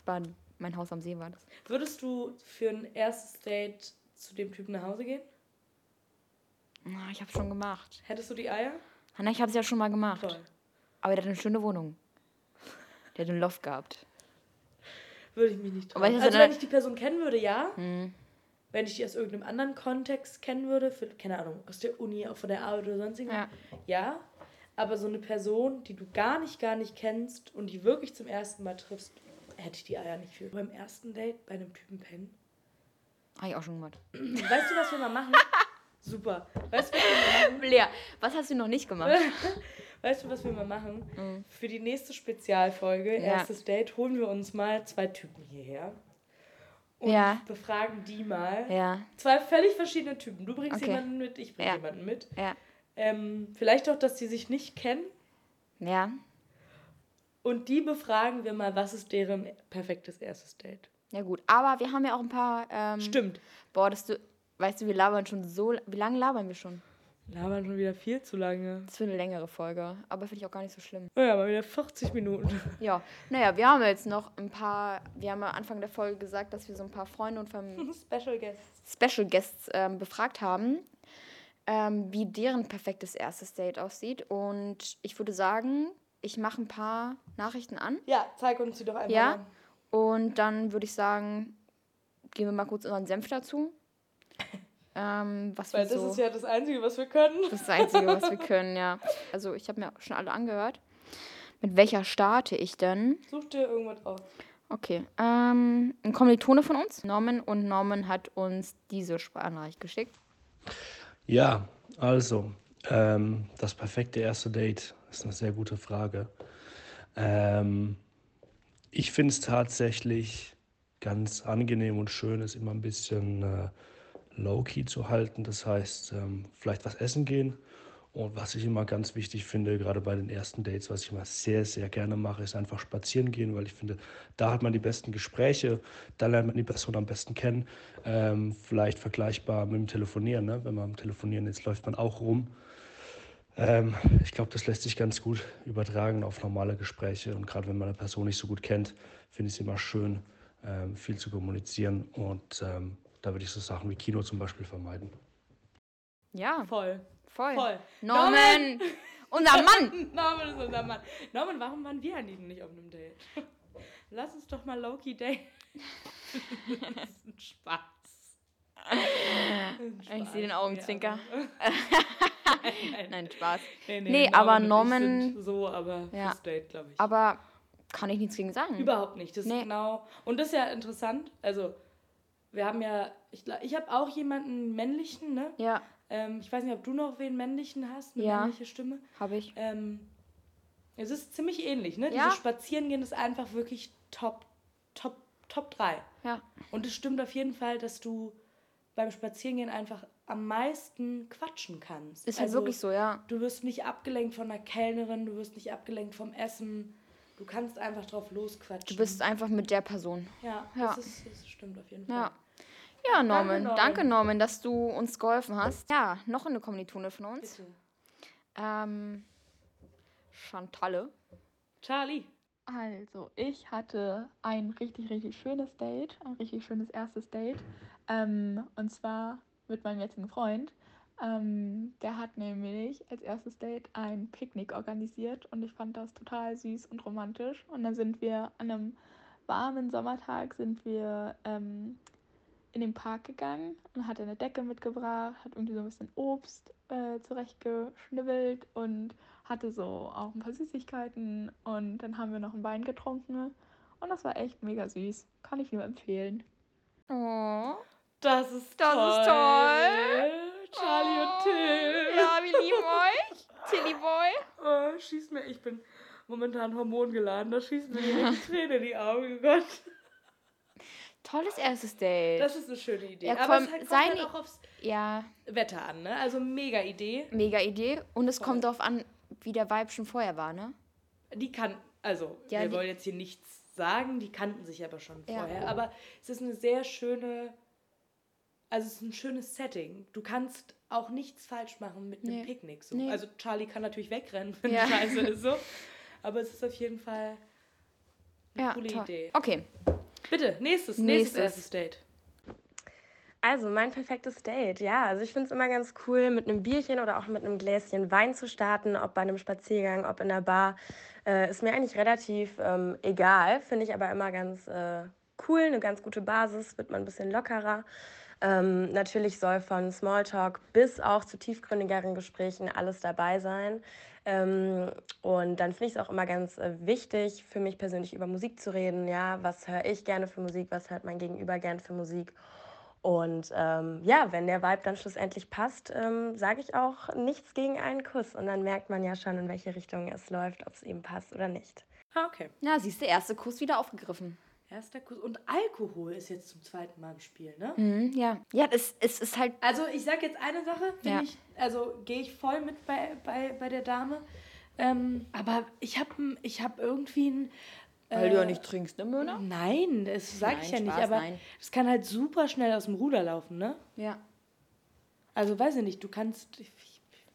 War mein Haus am See, war das. Würdest du für ein erstes Date zu dem Typen nach Hause gehen? Na, ich habe schon gemacht. Hättest du die Eier? Hanna, ich habe es ja schon mal gemacht. Toll. Aber der hat eine schöne Wohnung. Der hat einen Loft gehabt. Würde ich mich nicht Aber trauen. Also so wenn ich die Person kennen würde, ja. Hm. Wenn ich die aus irgendeinem anderen Kontext kennen würde, für, keine Ahnung, aus der Uni, auch von der Arbeit oder sonst irgendwas, Ja. ja. Aber so eine Person, die du gar nicht, gar nicht kennst und die wirklich zum ersten Mal triffst, hätte ich die Eier nicht für. Beim ersten Date bei einem Typen pennen. Habe ich auch schon gemacht. Weißt du, was wir mal machen? [laughs] Super. Weißt du, was wir mal machen? Lea, was hast du noch nicht gemacht? [laughs] Weißt du, was wir mal machen? Mhm. Für die nächste Spezialfolge, Ja. erstes Date, holen wir uns mal zwei Typen hierher. Und Ja. befragen die mal. Ja, Zwei völlig verschiedene Typen. Du bringst Okay. jemanden mit, ich bringe jemanden mit. ja, Ähm, vielleicht auch, dass die sich nicht kennen. ja. Und die befragen wir mal, was ist deren perfektes erstes Date. Ja gut, aber wir haben ja auch ein paar. Ähm, Stimmt. Boah, dass du, weißt du, wir labern schon so. Wie lange labern wir schon? Labern schon wieder viel zu lange. Das ist für eine längere Folge, aber finde ich auch gar nicht so schlimm. Ja, mal wieder 40 Minuten. [laughs] Ja, naja, wir haben jetzt noch ein paar. Wir haben am Anfang der Folge gesagt, dass wir so ein paar Freunde und [laughs] Special Guest. Special Guests ähm, befragt haben, ähm, wie deren perfektes erstes Date aussieht. Und ich würde sagen, ich mache ein paar Nachrichten an. Ja, zeig uns die doch einfach Ja. mal. Und dann würde ich sagen, geben wir mal kurz unseren Senf dazu. [laughs] Ähm, was Weil wir das so, ist ja das Einzige, was wir können. das ist das Einzige, was wir können, ja. [laughs] Also ich habe mir schon alle angehört. Mit welcher starte ich denn? Such dir irgendwas aus. Okay. Ähm, ein Kommilitone von uns, Norman, und Norman hat uns diese Sprachnachricht geschickt. Ja, also, ähm, das perfekte erste Date ist eine sehr gute Frage. Ähm, ich finde es tatsächlich ganz angenehm und schön, es immer ein bisschen äh, low-key zu halten. Das heißt, ähm, vielleicht was essen gehen. Und was ich immer ganz wichtig finde, gerade bei den ersten Dates, was ich immer sehr, sehr gerne mache, ist einfach spazieren gehen, weil ich finde, da hat man die besten Gespräche, da lernt man die Person am besten kennen. Ähm, vielleicht vergleichbar mit dem Telefonieren, ne? wenn man am Telefonieren ist, läuft man auch rum. Ähm, ich glaube, das lässt sich ganz gut übertragen auf normale Gespräche. Und gerade wenn man eine Person nicht so gut kennt, finde ich es immer schön, ähm, viel zu kommunizieren. Und ähm, da würde ich so Sachen wie Kino zum Beispiel vermeiden. Ja, Voll. voll. Voll. Norman! [laughs] Unser Mann! [laughs] Norman ist unser Mann. Norman, warum waren wir eigentlich nicht auf einem Date? Lass uns doch mal Loki daten. [laughs] das ist ein Spaß. Ich sehe den Augenzwinker. Nein, [laughs] Nein, Spaß. [laughs] nee, Nee, aber ich Norman- sind So, aber Ja. fürs Date, glaube ich. Aber kann ich nichts gegen sagen. Überhaupt nicht. Das Nee. ist genau. Und das ist ja interessant. Also, wir haben ja. Ich, ich habe auch jemanden männlichen, ne? Ja, Ähm, ich weiß nicht, ob du noch wen männlichen hast, eine Ja. männliche Stimme. habe ich. Ähm, es ist ziemlich ähnlich, ne? Ja. Dieses Spazierengehen ist einfach wirklich top, top, top 3. Ja. Und es stimmt auf jeden Fall, dass du beim Spazierengehen einfach am meisten quatschen kannst. Ist halt wirklich so, ja. Du wirst nicht abgelenkt von einer Kellnerin, du wirst nicht abgelenkt vom Essen. Du kannst einfach drauf losquatschen. Du bist einfach mit der Person. Ja, Ja. Das, ist, das stimmt auf jeden Fall. Ja. Ja, Norman. Norman. Danke, Norman, dass du uns geholfen hast. Ja, noch eine Kommilitone von uns. Bitte. Ähm, Chantalle. Charlie. Also, ich hatte ein richtig, richtig schönes Date, ein richtig schönes erstes Date. Ähm, und zwar mit meinem jetzigen Freund. Ähm, der hat nämlich als erstes Date ein Picknick organisiert und ich fand das total süß und romantisch. Und dann sind wir an einem warmen Sommertag sind wir ähm, in den Park gegangen und hat eine Decke mitgebracht, hat irgendwie so ein bisschen Obst äh, zurechtgeschnibbelt und hatte so auch ein paar Süßigkeiten und dann haben wir noch einen Wein getrunken und das war echt mega süß. Kann ich nur empfehlen. Oh. Das ist Das toll. ist toll. Charlie und Till. Ja, wir lieben euch. Tilly Boy. Oh, schießt mir, ich bin momentan hormongeladen, da schießt mir direkt Tränen in die Augen, oh Gott. Tolles erstes Date. Das ist eine schöne Idee. Ja, Aber komm, es halt kommt seine- auch aufs ja, Wetter an, ne? Also mega Idee. mega Idee. Und es kommt darauf an, wie der Vibe schon vorher war, ne? Die kann, also Ja, wir die- wollen jetzt hier nichts sagen, die kannten sich aber schon Ja. vorher. Aber es ist eine sehr schöne, also es ist ein schönes Setting. Du kannst auch nichts falsch machen mit einem Nee. Picknick. So. Nee. Also Charlie kann natürlich wegrennen, wenn Ja. die Scheiße ist so. [laughs] Aber es ist auf jeden Fall eine Ja, coole toll. Idee. Okay. Bitte, nächstes, nächstes, Nächstes. erstes Date. Also mein perfektes Date, ja. Also ich finde es immer ganz cool, mit einem Bierchen oder auch mit einem Gläschen Wein zu starten, ob bei einem Spaziergang, ob in der Bar. Äh, ist mir eigentlich relativ ähm, egal, finde ich aber immer ganz äh, cool, eine ganz gute Basis, wird man ein bisschen lockerer. Ähm, natürlich soll von Smalltalk bis auch zu tiefgründigeren Gesprächen alles dabei sein. Ähm, und dann finde ich es auch immer ganz äh, wichtig, für mich persönlich über Musik zu reden. Ja, was höre ich gerne für Musik, was hört mein Gegenüber gerne für Musik. Und ähm, ja, wenn der Vibe dann schlussendlich passt, ähm, sage ich auch nichts gegen einen Kuss. Und dann merkt man ja schon, in welche Richtung es läuft, ob es ihm passt oder nicht. Ah, okay. Na, siehst du, erste Kuss wieder aufgegriffen. Erster Kuss. Und Alkohol ist jetzt zum zweiten Mal im Spiel, ne? Mhm, ja. Ja, es, es ist halt. Also ich sag jetzt eine Sache, Ja. ich, also gehe ich voll mit bei, bei, bei der Dame. Ähm, aber ich habe ich hab irgendwie ein. Weil du ja nicht trinkst, ne, Möhner? Nein, das sage ich ja Nein, nicht, Spaß, aber es kann halt super schnell aus dem Ruder laufen, ne? Ja. Also weiß ich nicht, du kannst.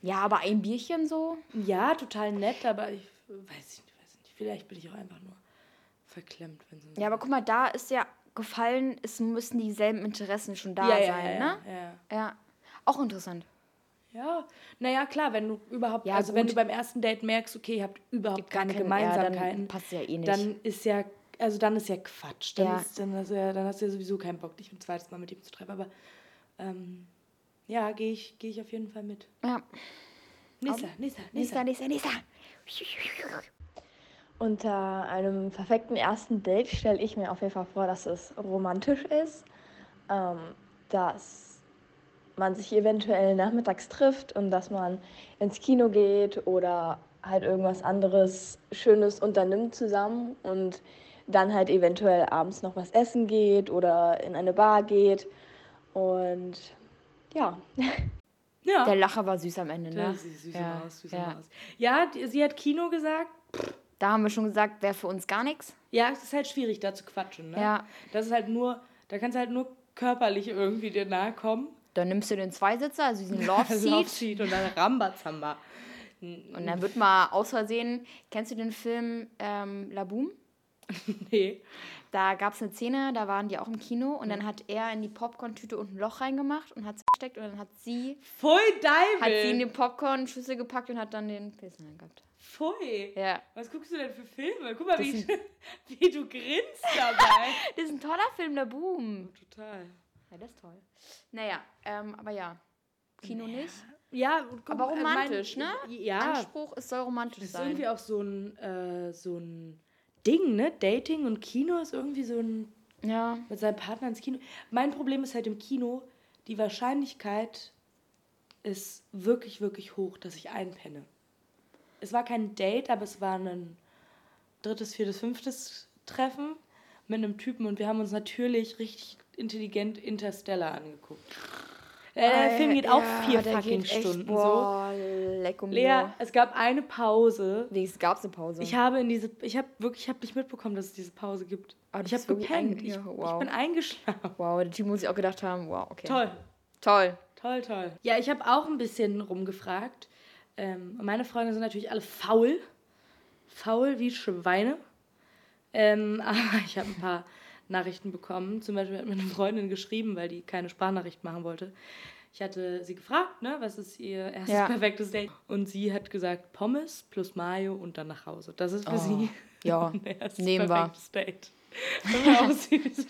Ja, aber ein Bierchen so? ja, total nett, aber ich weiß nicht, weiß nicht. Vielleicht bin ich auch einfach nur verklemmt, wenn. Ja, aber guck mal, da ist ja gefallen, es müssen dieselben Interessen schon da ja, sein, ja, ne? Ja. Ja. Auch interessant. Ja, naja, klar, wenn du überhaupt, also wenn gut. du beim ersten Date merkst, okay, ihr habt überhaupt keine kein- ja, Gemeinsamkeiten, dann passt ja eh nicht. dann ist ja, also dann ist ja Quatsch. Dann, ist, dann, hast du ja, dann hast du ja sowieso keinen Bock, dich ein zweites Mal mit ihm zu treffen. Aber ähm, ja, gehe ich, geh ich auf jeden Fall mit. Ja. Nissa, Nissa, Nächster, Nissa. nächster, nächster. Unter einem perfekten ersten Date stelle ich mir auf jeden Fall vor, dass es romantisch ist, ähm, dass man sich eventuell nachmittags trifft und dass man ins Kino geht oder halt irgendwas anderes Schönes unternimmt zusammen und dann halt eventuell abends noch was essen geht oder in eine Bar geht. Und ja, [laughs] Ja, Der Lacher war süß am Ende, ne? das ist süße ja. Maus, süße ja. Maus. Ja, die, sie hat Kino gesagt. Da haben wir schon gesagt, wäre für uns gar nichts. Ja, es ist halt schwierig, da zu quatschen. Ne? Ja. Das ist halt nur, da kannst du halt nur körperlich irgendwie dir nahe kommen. Dann nimmst du den Zweisitzer, also diesen [laughs] Love Love Seat. Seat und dann Rambazamba. [laughs] Und dann wird mal aus Versehen, kennst du den Film ähm, La Boom? [laughs] Nee. Da gab es eine Szene, da waren die auch im Kino und dann hat er in die Popcorn-Tüte unten ein Loch reingemacht und hat es gesteckt und dann hat sie, Pfui, hat sie in Deibel. die Popcorn-Schüssel gepackt und hat dann den Pilsner gehabt. Pfui. Ja. Was guckst du denn für Filme? Guck mal, wie, sind- [laughs] wie du grinst dabei. [laughs] Das ist ein toller Film, La Boom. Total. Ja, das ist toll. Naja, ähm, aber ja. Kino nicht. Ja, guck, Aber äh, romantisch, mein, ne? Ja, Anspruch, es soll romantisch das ist sein. irgendwie auch so ein, äh, so ein Ding, ne? Dating und Kino ist irgendwie so ein ja. mit seinem Partner ins Kino. Mein Problem ist halt im Kino, die Wahrscheinlichkeit ist wirklich, wirklich hoch, dass ich einpenne. Es war kein Date, aber es war ein drittes, viertes, fünftes Treffen mit einem Typen und wir haben uns natürlich richtig intelligent Interstellar angeguckt. Äh, der Film geht auch vier fucking echt, Stunden Boah, lecko so. Lea, es gab eine Pause. Gab es eine Pause. Ich habe in diese, ich habe wirklich, ich habe nicht mitbekommen, dass es diese Pause gibt. Ah, du ich habe gepennt. Ich, ja, ich wow. bin eingeschlafen. wow, der Typ muss sich auch gedacht haben, wow, okay. Toll. Toll. Toll, toll. Ja, ich habe auch ein bisschen rumgefragt. Ähm, meine Freunde sind natürlich alle faul. Faul wie Schweine. Ähm, [laughs] aber ich habe ein paar Nachrichten bekommen. Zum Beispiel hat mir eine Freundin geschrieben, weil die keine Sprachnachricht machen wollte. Ich hatte sie gefragt, ne, was ist ihr erstes Ja. perfektes Date? Und sie hat gesagt, Pommes plus Mayo und dann nach Hause. Das ist für sie Oh, [laughs] ja, ein erstes nehmen wir. perfektes Date. Wenn man aussieht,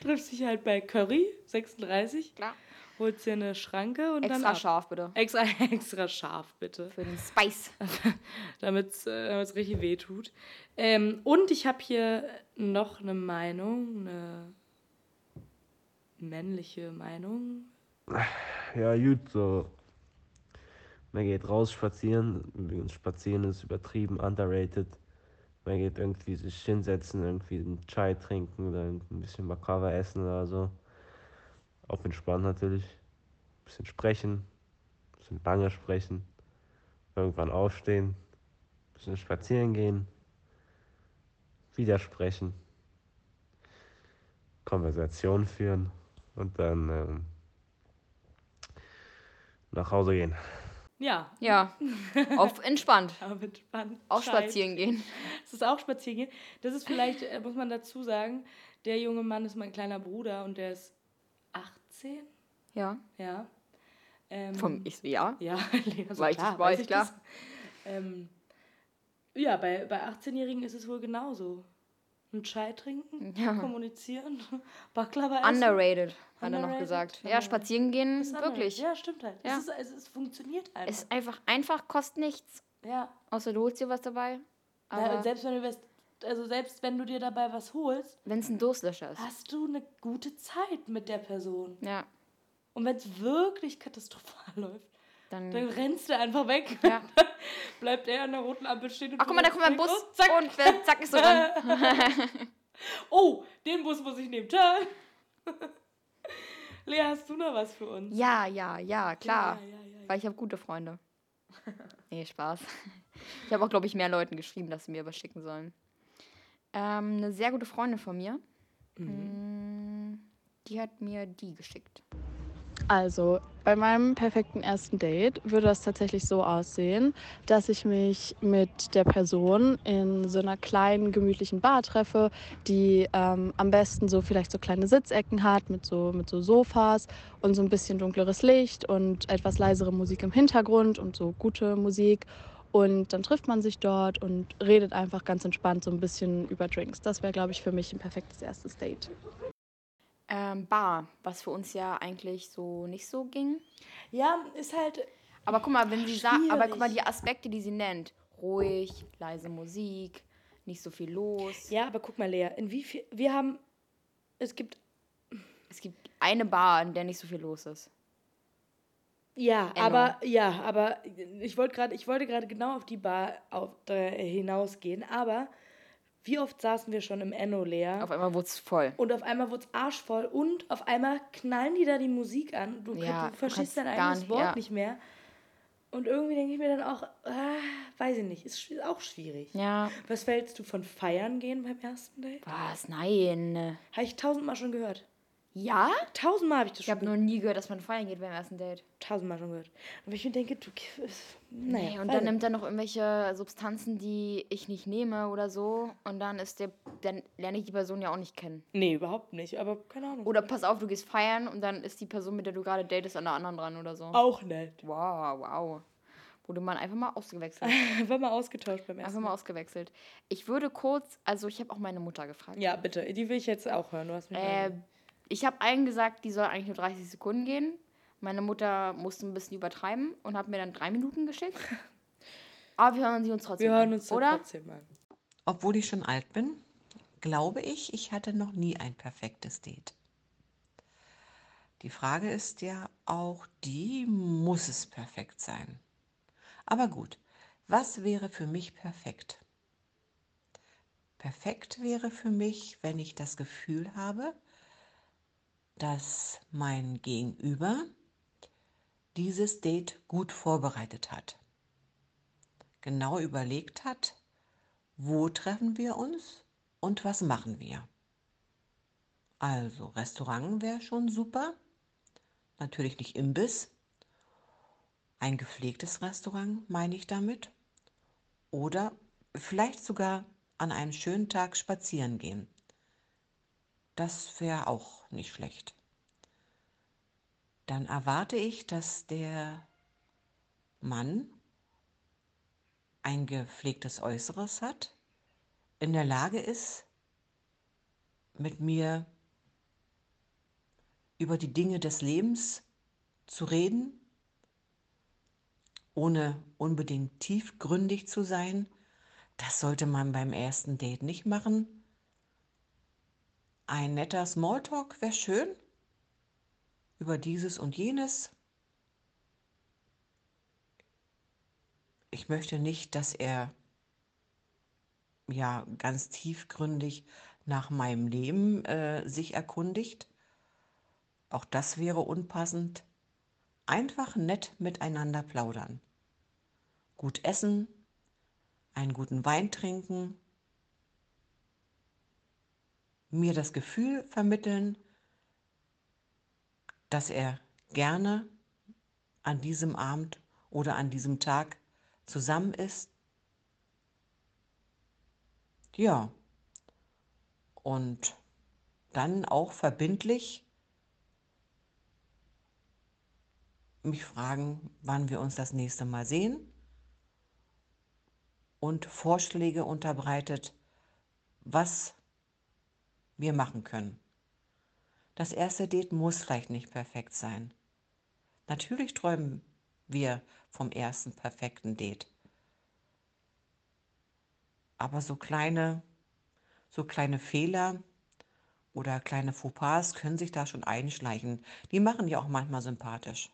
trifft sich halt bei Curry, 36. Klar. Holt sie eine Schranke und dann Extra scharf, bitte. Extra, [laughs] extra scharf, bitte. Für den Spice. [laughs] Damit es äh, richtig weh tut. Ähm, und ich habe hier noch eine Meinung, eine männliche Meinung. Ja, gut, so. Man geht raus spazieren. Übrigens, spazieren ist übertrieben underrated. Man geht irgendwie sich hinsetzen, irgendwie einen Chai trinken oder ein bisschen Baklava essen oder so. Auf entspannt natürlich. Ein bisschen sprechen. Ein bisschen lange sprechen. Irgendwann aufstehen. bisschen spazieren gehen, widersprechen, Konversation führen und dann ähm, nach Hause gehen. Ja. Ja, auf entspannt. [laughs] Aber entspannt. Auch Scheiß. spazieren gehen. Das ist auch spazieren gehen. Das ist vielleicht, äh, muss man dazu sagen, der junge Mann ist mein kleiner Bruder und der ist 18. Ja. Ja. Ähm, Vom, ich so, ja. Ja, [laughs] Lena, so War ich- klar, war weiß ich klar. das. Ähm, ja, bei, bei 18-Jährigen ist es wohl genauso. Einen Chai trinken, [laughs] Ja. kommunizieren, [laughs] Baklava essen. Underrated, hat er noch Underrated? gesagt. Ja, spazieren gehen, wirklich. Ja, stimmt halt. Ja. Es, ist, es, es funktioniert einfach. Es ist einfach, einfach kostet nichts. ja. Außer du holst dir was dabei. ja. Selbst wenn du wirst, also selbst wenn du dir dabei was holst, wenn es ein Durstlöscher ist. hast du eine gute Zeit mit der Person. Ja, Und wenn es wirklich katastrophal [laughs] läuft, dann. dann rennst du einfach weg. Ja. [laughs] Bleibt er an der roten Ampel stehen und Ach, guck mal, da kommt ein. Bus. Und zack. Und wer- zack ist so dran. [laughs] Oh, den Bus muss ich nehmen. Ciao. [laughs] Lea, hast du noch was für uns? Ja, ja, ja, klar. Ja, ja, ja, ja. Weil ich habe gute Freunde. Nee, Spaß. Ich habe auch, glaube ich, mehr Leuten geschrieben, dass sie mir was schicken sollen. Ähm, eine sehr gute Freundin von mir, mm, die hat mir die geschickt. Also, bei meinem perfekten ersten Date würde das tatsächlich so aussehen, dass ich mich mit der Person in so einer kleinen, gemütlichen Bar treffe, die ähm, am besten so vielleicht so kleine Sitzecken hat mit so, mit so Sofas und so ein bisschen dunkleres Licht und etwas leisere Musik im Hintergrund und so gute Musik. Und dann trifft man sich dort und redet einfach ganz entspannt so ein bisschen über Drinks. Das wäre, glaube ich, für mich ein perfektes erstes Date. Ähm, Bar, was für uns ja eigentlich so nicht so ging. Ja, ist halt. Aber guck mal, wenn sie sagt, aber guck mal, die Aspekte, die sie nennt, ruhig, leise Musik, nicht so viel los. Ja, aber guck mal, Lea, in wie viel. Wir haben. Es gibt. Es gibt eine Bar, in der nicht so viel los ist. Ja, Enno. aber. Ja, aber ich wollte gerade. Ich wollte gerade genau auf die Bar auf, äh, hinausgehen, aber. Wie oft saßen wir schon im Enno, Lea? Auf einmal wurde es voll. Und auf einmal wurde es arschvoll und auf einmal knallen die da die Musik an. Du, Ja, du verstehst dein gar eigenes nicht, Wort ja. nicht mehr. Und irgendwie denke ich mir dann auch, ah, weiß ich nicht, ist auch schwierig. Ja. Was fällst du von Feiern gehen beim ersten Date? Was? Nein. Habe ich tausendmal schon gehört. Ja? Tausendmal habe ich das Ich schon habe noch nie gehört, dass man feiern geht beim ersten Date. tausendmal schon gehört. Und ich mir denke, du, naja, Nee, und dann nimmt er noch irgendwelche Substanzen, die ich nicht nehme oder so. Und dann ist der, dann lerne ich die Person ja auch nicht kennen. Nee, überhaupt nicht, aber keine Ahnung. Oder pass auf, du gehst feiern und dann ist die Person, mit der du gerade datest, an der anderen dran oder so. Auch nett. Wow, wow. Wurde man einfach mal ausgewechselt. [laughs] War mal ausgetauscht beim ersten Einfach mal ausgewechselt. Ich würde kurz, also ich habe auch meine Mutter gefragt. Ja, bitte, die will ich jetzt auch hören. Du hast mich Äh, ich habe allen gesagt, die soll eigentlich nur 30 Sekunden gehen. Meine Mutter musste ein bisschen übertreiben und hat mir dann drei Minuten geschickt. [laughs] Aber wir hören sie uns trotzdem wir hören an, uns oder? trotzdem an. Obwohl ich schon alt bin, glaube ich, ich hatte noch nie ein perfektes Date. Die Frage ist ja auch die, muss es perfekt sein? Aber gut, was wäre für mich perfekt? Perfekt wäre für mich, wenn ich das Gefühl habe, dass mein Gegenüber dieses Date gut vorbereitet hat, genau überlegt hat, wo treffen wir uns und was machen wir. Also Restaurant wäre schon super, natürlich nicht Imbiss, ein gepflegtes Restaurant meine ich damit oder vielleicht sogar an einem schönen Tag spazieren gehen. Das wäre auch nicht schlecht. Dann erwarte ich, dass der Mann ein gepflegtes Äußeres hat, in der Lage ist, mit mir über die Dinge des Lebens zu reden, ohne unbedingt tiefgründig zu sein. Das sollte man beim ersten Date nicht machen. Ein netter Smalltalk wäre schön über dieses und jenes. Ich möchte nicht, dass er ja ganz tiefgründig nach meinem Leben äh, sich erkundigt. Auch das wäre unpassend. Einfach nett miteinander plaudern. Gut essen, einen guten Wein trinken, mir das Gefühl vermitteln, dass er gerne an diesem Abend oder an diesem Tag zusammen ist. Ja, und dann auch verbindlich mich fragen, wann wir uns das nächste Mal sehen und Vorschläge unterbreitet, was wir machen können. Das erste Date muss vielleicht nicht perfekt sein. Natürlich träumen wir vom ersten perfekten Date. Aber so kleine, so kleine Fehler oder kleine Fauxpas können sich da schon einschleichen. Die machen ja auch manchmal sympathisch.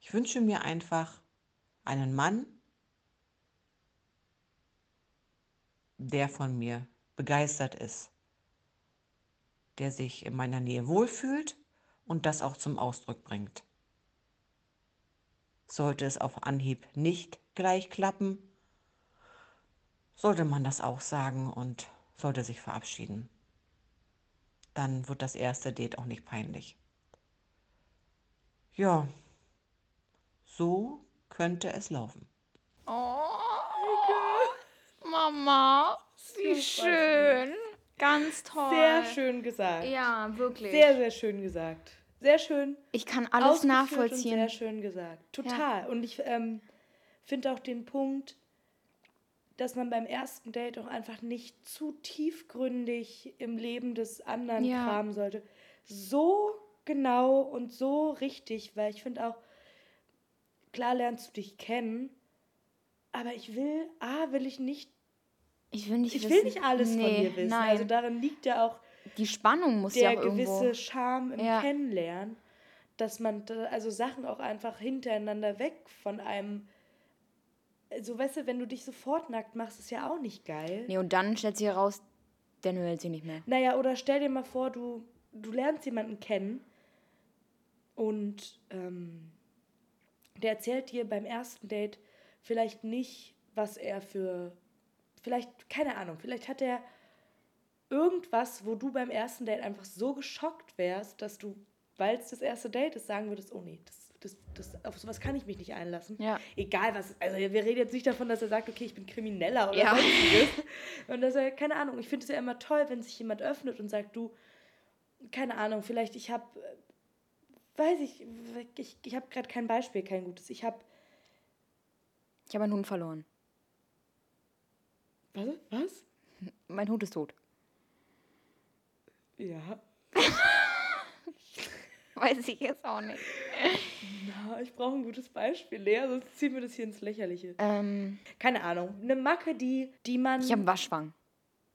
Ich wünsche mir einfach einen Mann, der von mir begeistert ist, der sich in meiner Nähe wohlfühlt und das auch zum Ausdruck bringt. Sollte es auf Anhieb nicht gleich klappen, sollte man das auch sagen und sollte sich verabschieden. Dann wird das erste Date auch nicht peinlich. Ja, so könnte es laufen. Oh, Mama, wie schön. Ganz toll. Sehr schön gesagt. Ja, wirklich. Sehr, sehr schön gesagt. Sehr schön. Ich kann alles nachvollziehen. Sehr schön gesagt. Total. Und ich ähm, finde auch den Punkt, dass man beim ersten Date auch einfach nicht zu tiefgründig im Leben des anderen Ja. kramen sollte. So genau und so richtig, weil ich finde auch, klar lernst du dich kennen, aber ich will, A, will ich nicht, Ich will nicht ich will nicht alles von Nee, dir wissen. Nein. Also darin liegt ja auch die Spannung muss der ja auch irgendwo. gewisse Charme im Ja. Kennenlernen, dass man da, also Sachen auch einfach hintereinander weg von einem. So, weißt du, wenn du dich sofort nackt machst, ist ja auch nicht geil. Nee, und dann stellt sich heraus, der hält sie nicht mehr. Naja, oder stell dir mal vor, du, du lernst jemanden kennen und ähm, der erzählt dir beim ersten Date vielleicht nicht, was er für. Vielleicht, keine Ahnung, vielleicht hat er irgendwas, wo du beim ersten Date einfach so geschockt wärst, dass du, weil es das erste Date ist, sagen würdest, oh nee, das, das, das, auf sowas kann ich mich nicht einlassen. Ja. Egal was, also wir reden jetzt nicht davon, dass er sagt, okay, ich bin Krimineller oder Ja. sonstiges. Und dass er, keine Ahnung, ich finde es ja immer toll, wenn sich jemand öffnet und sagt, du, keine Ahnung, vielleicht ich habe, weiß ich, ich, ich habe gerade kein Beispiel, kein gutes. Ich habe, Ich habe einen Hund verloren. Was? Was? Mein Hund ist tot. Ja. [laughs] Weiß ich jetzt auch nicht. Na, ich brauche ein gutes Beispiel, Lea, sonst ziehen wir das hier ins Lächerliche. Ähm, Keine Ahnung, eine Macke, die, die man ich habe einen Waschwang.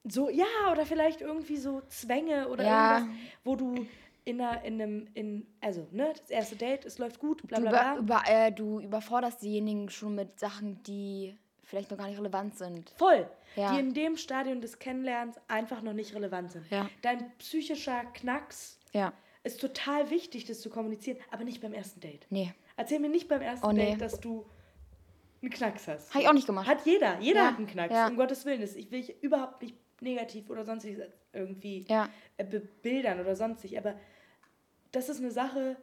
so, ja, oder vielleicht irgendwie so Zwänge oder Ja. irgendwas, wo du in, einer, in einem, in, also, ne, das erste Date, es läuft gut, bla Du, bla über, bla. über, äh, du überforderst diejenigen schon mit Sachen, die vielleicht noch gar nicht relevant sind. Voll. Ja. Die in dem Stadium des Kennenlernens einfach noch nicht relevant sind. Ja. Dein psychischer Knacks Ja. ist total wichtig, das zu kommunizieren, aber nicht beim ersten Date. Nee. Erzähl mir nicht beim ersten Oh, nee. Date, dass du einen Knacks hast. Habe ich auch nicht gemacht. Hat jeder. Jeder Ja, hat einen Knacks. ja. Um Gottes Willen. Das- Ich will ich überhaupt nicht negativ oder sonstig irgendwie Ja. äh, bebildern oder sonstig. Aber das ist eine Sache,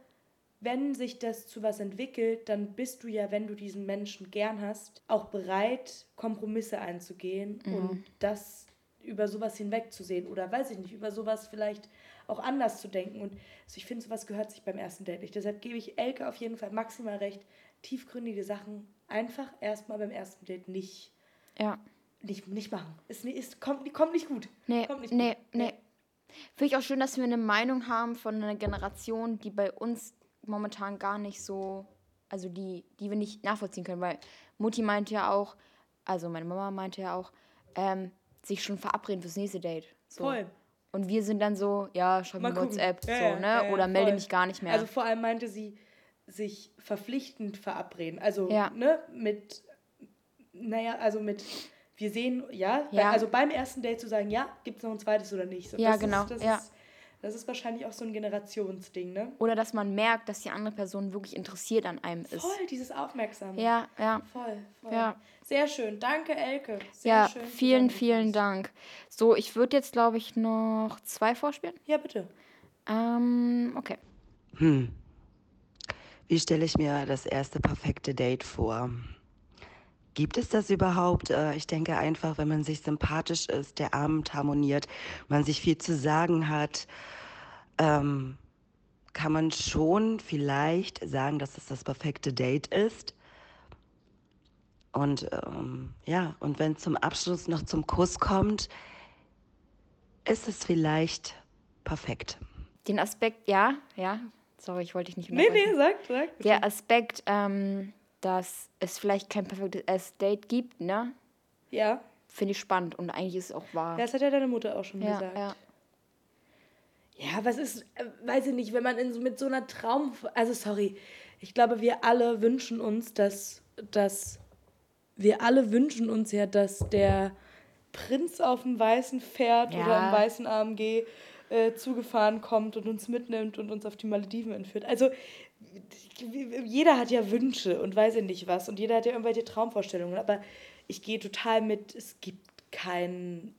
wenn sich das zu was entwickelt, dann bist du ja, wenn du diesen Menschen gern hast, auch bereit, Kompromisse einzugehen Mhm. und das über sowas hinwegzusehen oder weiß ich nicht, über sowas vielleicht auch anders zu denken. Und also ich finde, sowas gehört sich beim ersten Date nicht. Deshalb gebe ich Elke auf jeden Fall maximal recht. Tiefgründige Sachen einfach erstmal beim ersten Date nicht, Ja. nicht, nicht machen. Ist, nicht- ist, kommt, kommt nicht gut. Nee, Kommt nicht nee, gut. nee. Finde ich auch schön, dass wir eine Meinung haben von einer Generation, die bei uns momentan gar nicht so, also die, die wir nicht nachvollziehen können, weil Mutti meinte ja auch, also meine Mama meinte ja auch, ähm, sich schon verabreden fürs nächste Date. So. Voll. Und wir sind dann so, ja, schreib mir. WhatsApp, Ja, so, ja, ne? ja, Oder melde voll. mich gar nicht mehr. Also vor allem meinte sie, sich verpflichtend verabreden. Also, Ja. ne, mit, naja, also mit, wir sehen, ja, bei- Ja. also beim ersten Date zu sagen, ja, gibt es noch ein zweites oder nicht. So, Ja, das genau, Ist, das ja. ist Das ist wahrscheinlich auch so ein Generationsding, ne? Oder dass man merkt, dass die andere Person wirklich interessiert an einem ist. Voll, dieses Aufmerksame. Ja, ja. Voll, voll. Ja. Sehr schön. Danke, Elke. Sehr Ja, schön vielen, vielen Dank. So, ich würde jetzt, glaube ich, noch zwei vorspielen. Ja, bitte. Ähm, okay. Hm. Wie stelle ich mir das erste perfekte Date vor? Gibt es das überhaupt? Äh, Ich denke einfach, wenn man sich sympathisch ist, der Abend harmoniert, man sich viel zu sagen hat, ähm, kann man schon vielleicht sagen, dass es das perfekte Date ist. Und ähm, ja, und wenn zum Abschluss noch zum Kuss kommt, ist es vielleicht perfekt. Den Aspekt, ja, ja. Sorry, ich wollte dich nicht Nee, unterbrechen. nee, sag, sag. bitte. Der Aspekt, ähm, dass es vielleicht kein perfektes Date gibt, ne? Ja. Finde ich spannend und eigentlich ist es auch wahr. Das hat ja deine Mutter auch schon ja, gesagt. ja. Ja, was ist, äh, weiß ich nicht, wenn man in, so- mit so einer Traum... Also, sorry, ich glaube, wir alle wünschen uns, dass, dass... Wir alle wünschen uns ja, dass der Prinz auf dem weißen Pferd Ja. oder im weißen AMG äh, zugefahren kommt und uns mitnimmt und uns auf die Malediven entführt. Also, jeder hat ja Wünsche und weiß ich nicht was und jeder hat ja irgendwelche Traumvorstellungen, aber ich gehe total mit, es gibt kein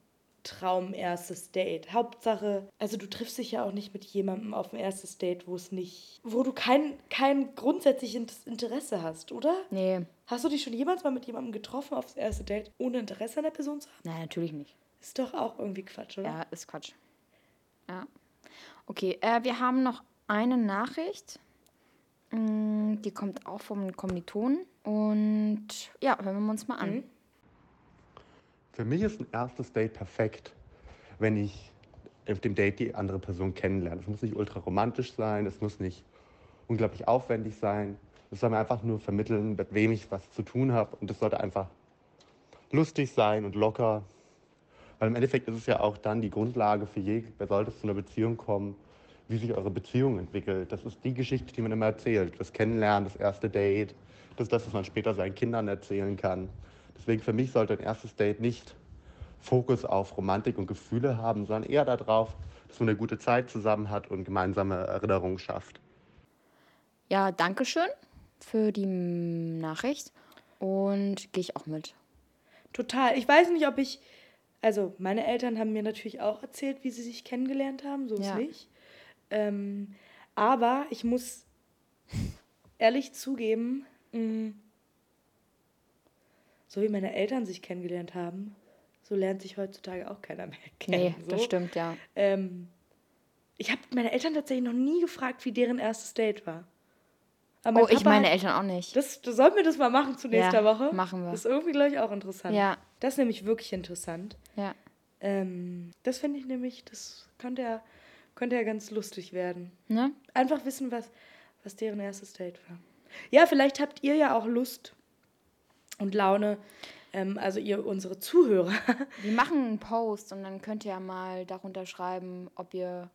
Traum erstes Date. Hauptsache, also du triffst dich ja auch nicht mit jemandem auf ein erstes Date, wo es nicht, wo du kein, kein grundsätzliches Interesse hast, oder? Nee, Hast du dich schon jemals mal mit jemandem getroffen aufs erste Date, ohne Interesse an der Person zu haben? nein, natürlich nicht. Ist doch auch irgendwie Quatsch, oder? Ja, ist Quatsch. Ja. Okay, äh, wir haben noch eine Nachricht. Mm, Die kommt auch vom Kommilitonen. Und ja, hören wir uns mal an. Mhm. Für mich ist ein erstes Date perfekt, wenn ich auf dem Date die andere Person kennenlerne. Es muss nicht ultra romantisch sein, es muss nicht unglaublich aufwendig sein. Es soll mir einfach nur vermitteln, mit wem ich was zu tun habe. Und es sollte einfach lustig sein und locker. Weil im Endeffekt ist es ja auch dann die Grundlage für je, wer sollte zu einer Beziehung kommen, wie sich eure Beziehung entwickelt. Das ist die Geschichte, die man immer erzählt. Das Kennenlernen, das erste Date, das ist das, was man später seinen Kindern erzählen kann. Deswegen für mich sollte ein erstes Date nicht Fokus auf Romantik und Gefühle haben, sondern eher darauf, dass man eine gute Zeit zusammen hat und gemeinsame Erinnerungen schafft. Ja, danke schön für die mm, Nachricht. Und gehe ich auch mit. Total. Ich weiß nicht, ob ich. Also, meine Eltern haben mir natürlich auch erzählt, wie sie sich kennengelernt haben, so ist Ja. nicht. Ähm, aber ich muss ehrlich zugeben, mh, so wie meine Eltern sich kennengelernt haben, so lernt sich heutzutage auch keiner mehr [laughs] kennen. Nee, das so. stimmt, ja. Ähm, ich habe meine Eltern tatsächlich noch nie gefragt, wie deren erstes Date war. Aber Oh, ich Papa meine hat- Eltern auch nicht. Das, das sollten wir das mal machen zu nächster Ja, Woche. machen wir. Das ist irgendwie, glaube ich, auch interessant. Ja. Das ist nämlich wirklich interessant. Ja. Ähm, das finde ich nämlich, das könnte ja, könnte ja ganz lustig werden. Ne? Einfach wissen, was, was deren erstes Date war. Ja, vielleicht habt ihr ja auch Lust und Laune, ähm, also ihr, unsere Zuhörer. [laughs] Wir machen einen Post und dann könnt ihr ja mal darunter schreiben, ob ihr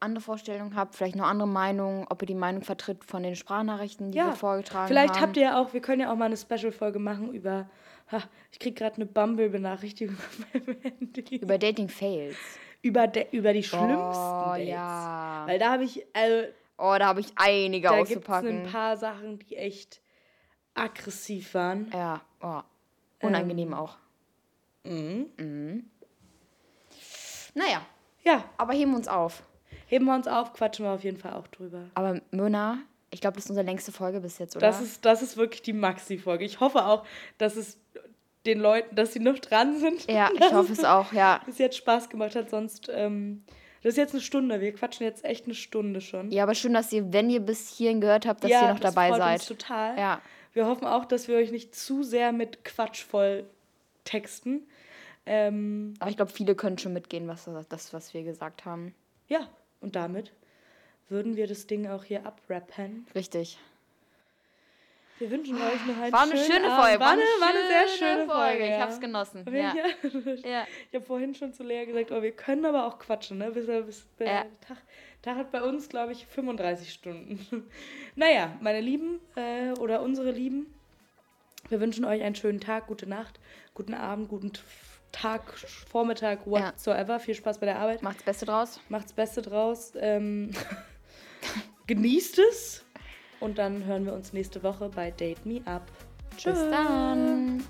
andere Vorstellungen habt, vielleicht noch andere Meinungen, ob ihr die Meinung vertritt von den Sprachnachrichten, die wir vorgetragen vielleicht haben. habt ihr ja auch, wir können ja auch mal eine Special-Folge machen über, ha, ich kriege gerade eine Bumble-Benachrichtigung [laughs] auf meinem Handy. Über Dating Fails. Über, de, über die schlimmsten Oh, Dates. ja. Weil da habe ich, also, Oh, da habe ich einige da gibt es auszupacken. ein paar Sachen, die echt aggressiv waren. Ja, oh. unangenehm Ähm, auch. Mhm. Mhm. Naja, Ja, aber heben wir uns auf. heben wir uns auf, quatschen wir auf jeden Fall auch drüber. Aber Myrna, ich glaube, das ist unsere längste Folge bis jetzt, oder? Das ist, das ist wirklich die Maxi-Folge. Ich hoffe auch, dass es den Leuten, dass sie noch dran sind. ja, [laughs] ich hoffe es auch, ja. [laughs] Bis jetzt Spaß gemacht hat, sonst, ähm, das ist jetzt eine Stunde. Wir quatschen jetzt echt eine Stunde schon. Ja, aber schön, dass ihr, wenn ihr bis hierhin gehört habt, dass Ja, ihr noch das dabei freut seid. Uns total. Ja. Wir hoffen auch, dass wir euch nicht zu sehr mit Quatsch voll texten. Ähm, Aber ich glaube, viele können schon mitgehen, was das, was wir gesagt haben. ja, und damit würden wir das Ding auch hier abrappen. Richtig. Wir wünschen euch noch einen War eine schöne. Folge. War eine, war eine sehr schöne Folge. Ich ja. hab's genossen. Ja. Fall. Ja. Ich habe vorhin schon zu Lea gesagt, oh, wir können aber auch quatschen, ne? Bis, bis, bis, Ja. der Tag, Tag hat bei uns, glaube ich, 35 Stunden. [laughs] naja, meine Lieben äh, oder unsere Lieben, wir wünschen euch einen schönen Tag, gute Nacht, guten Abend, guten Tag, Vormittag, whatsoever. Viel Spaß bei der Arbeit. Macht's Beste draus. Macht's Beste draus. Ähm, [laughs] genießt es. Und dann hören wir uns nächste Woche bei Date Me Up. Tschüss. Bis dann.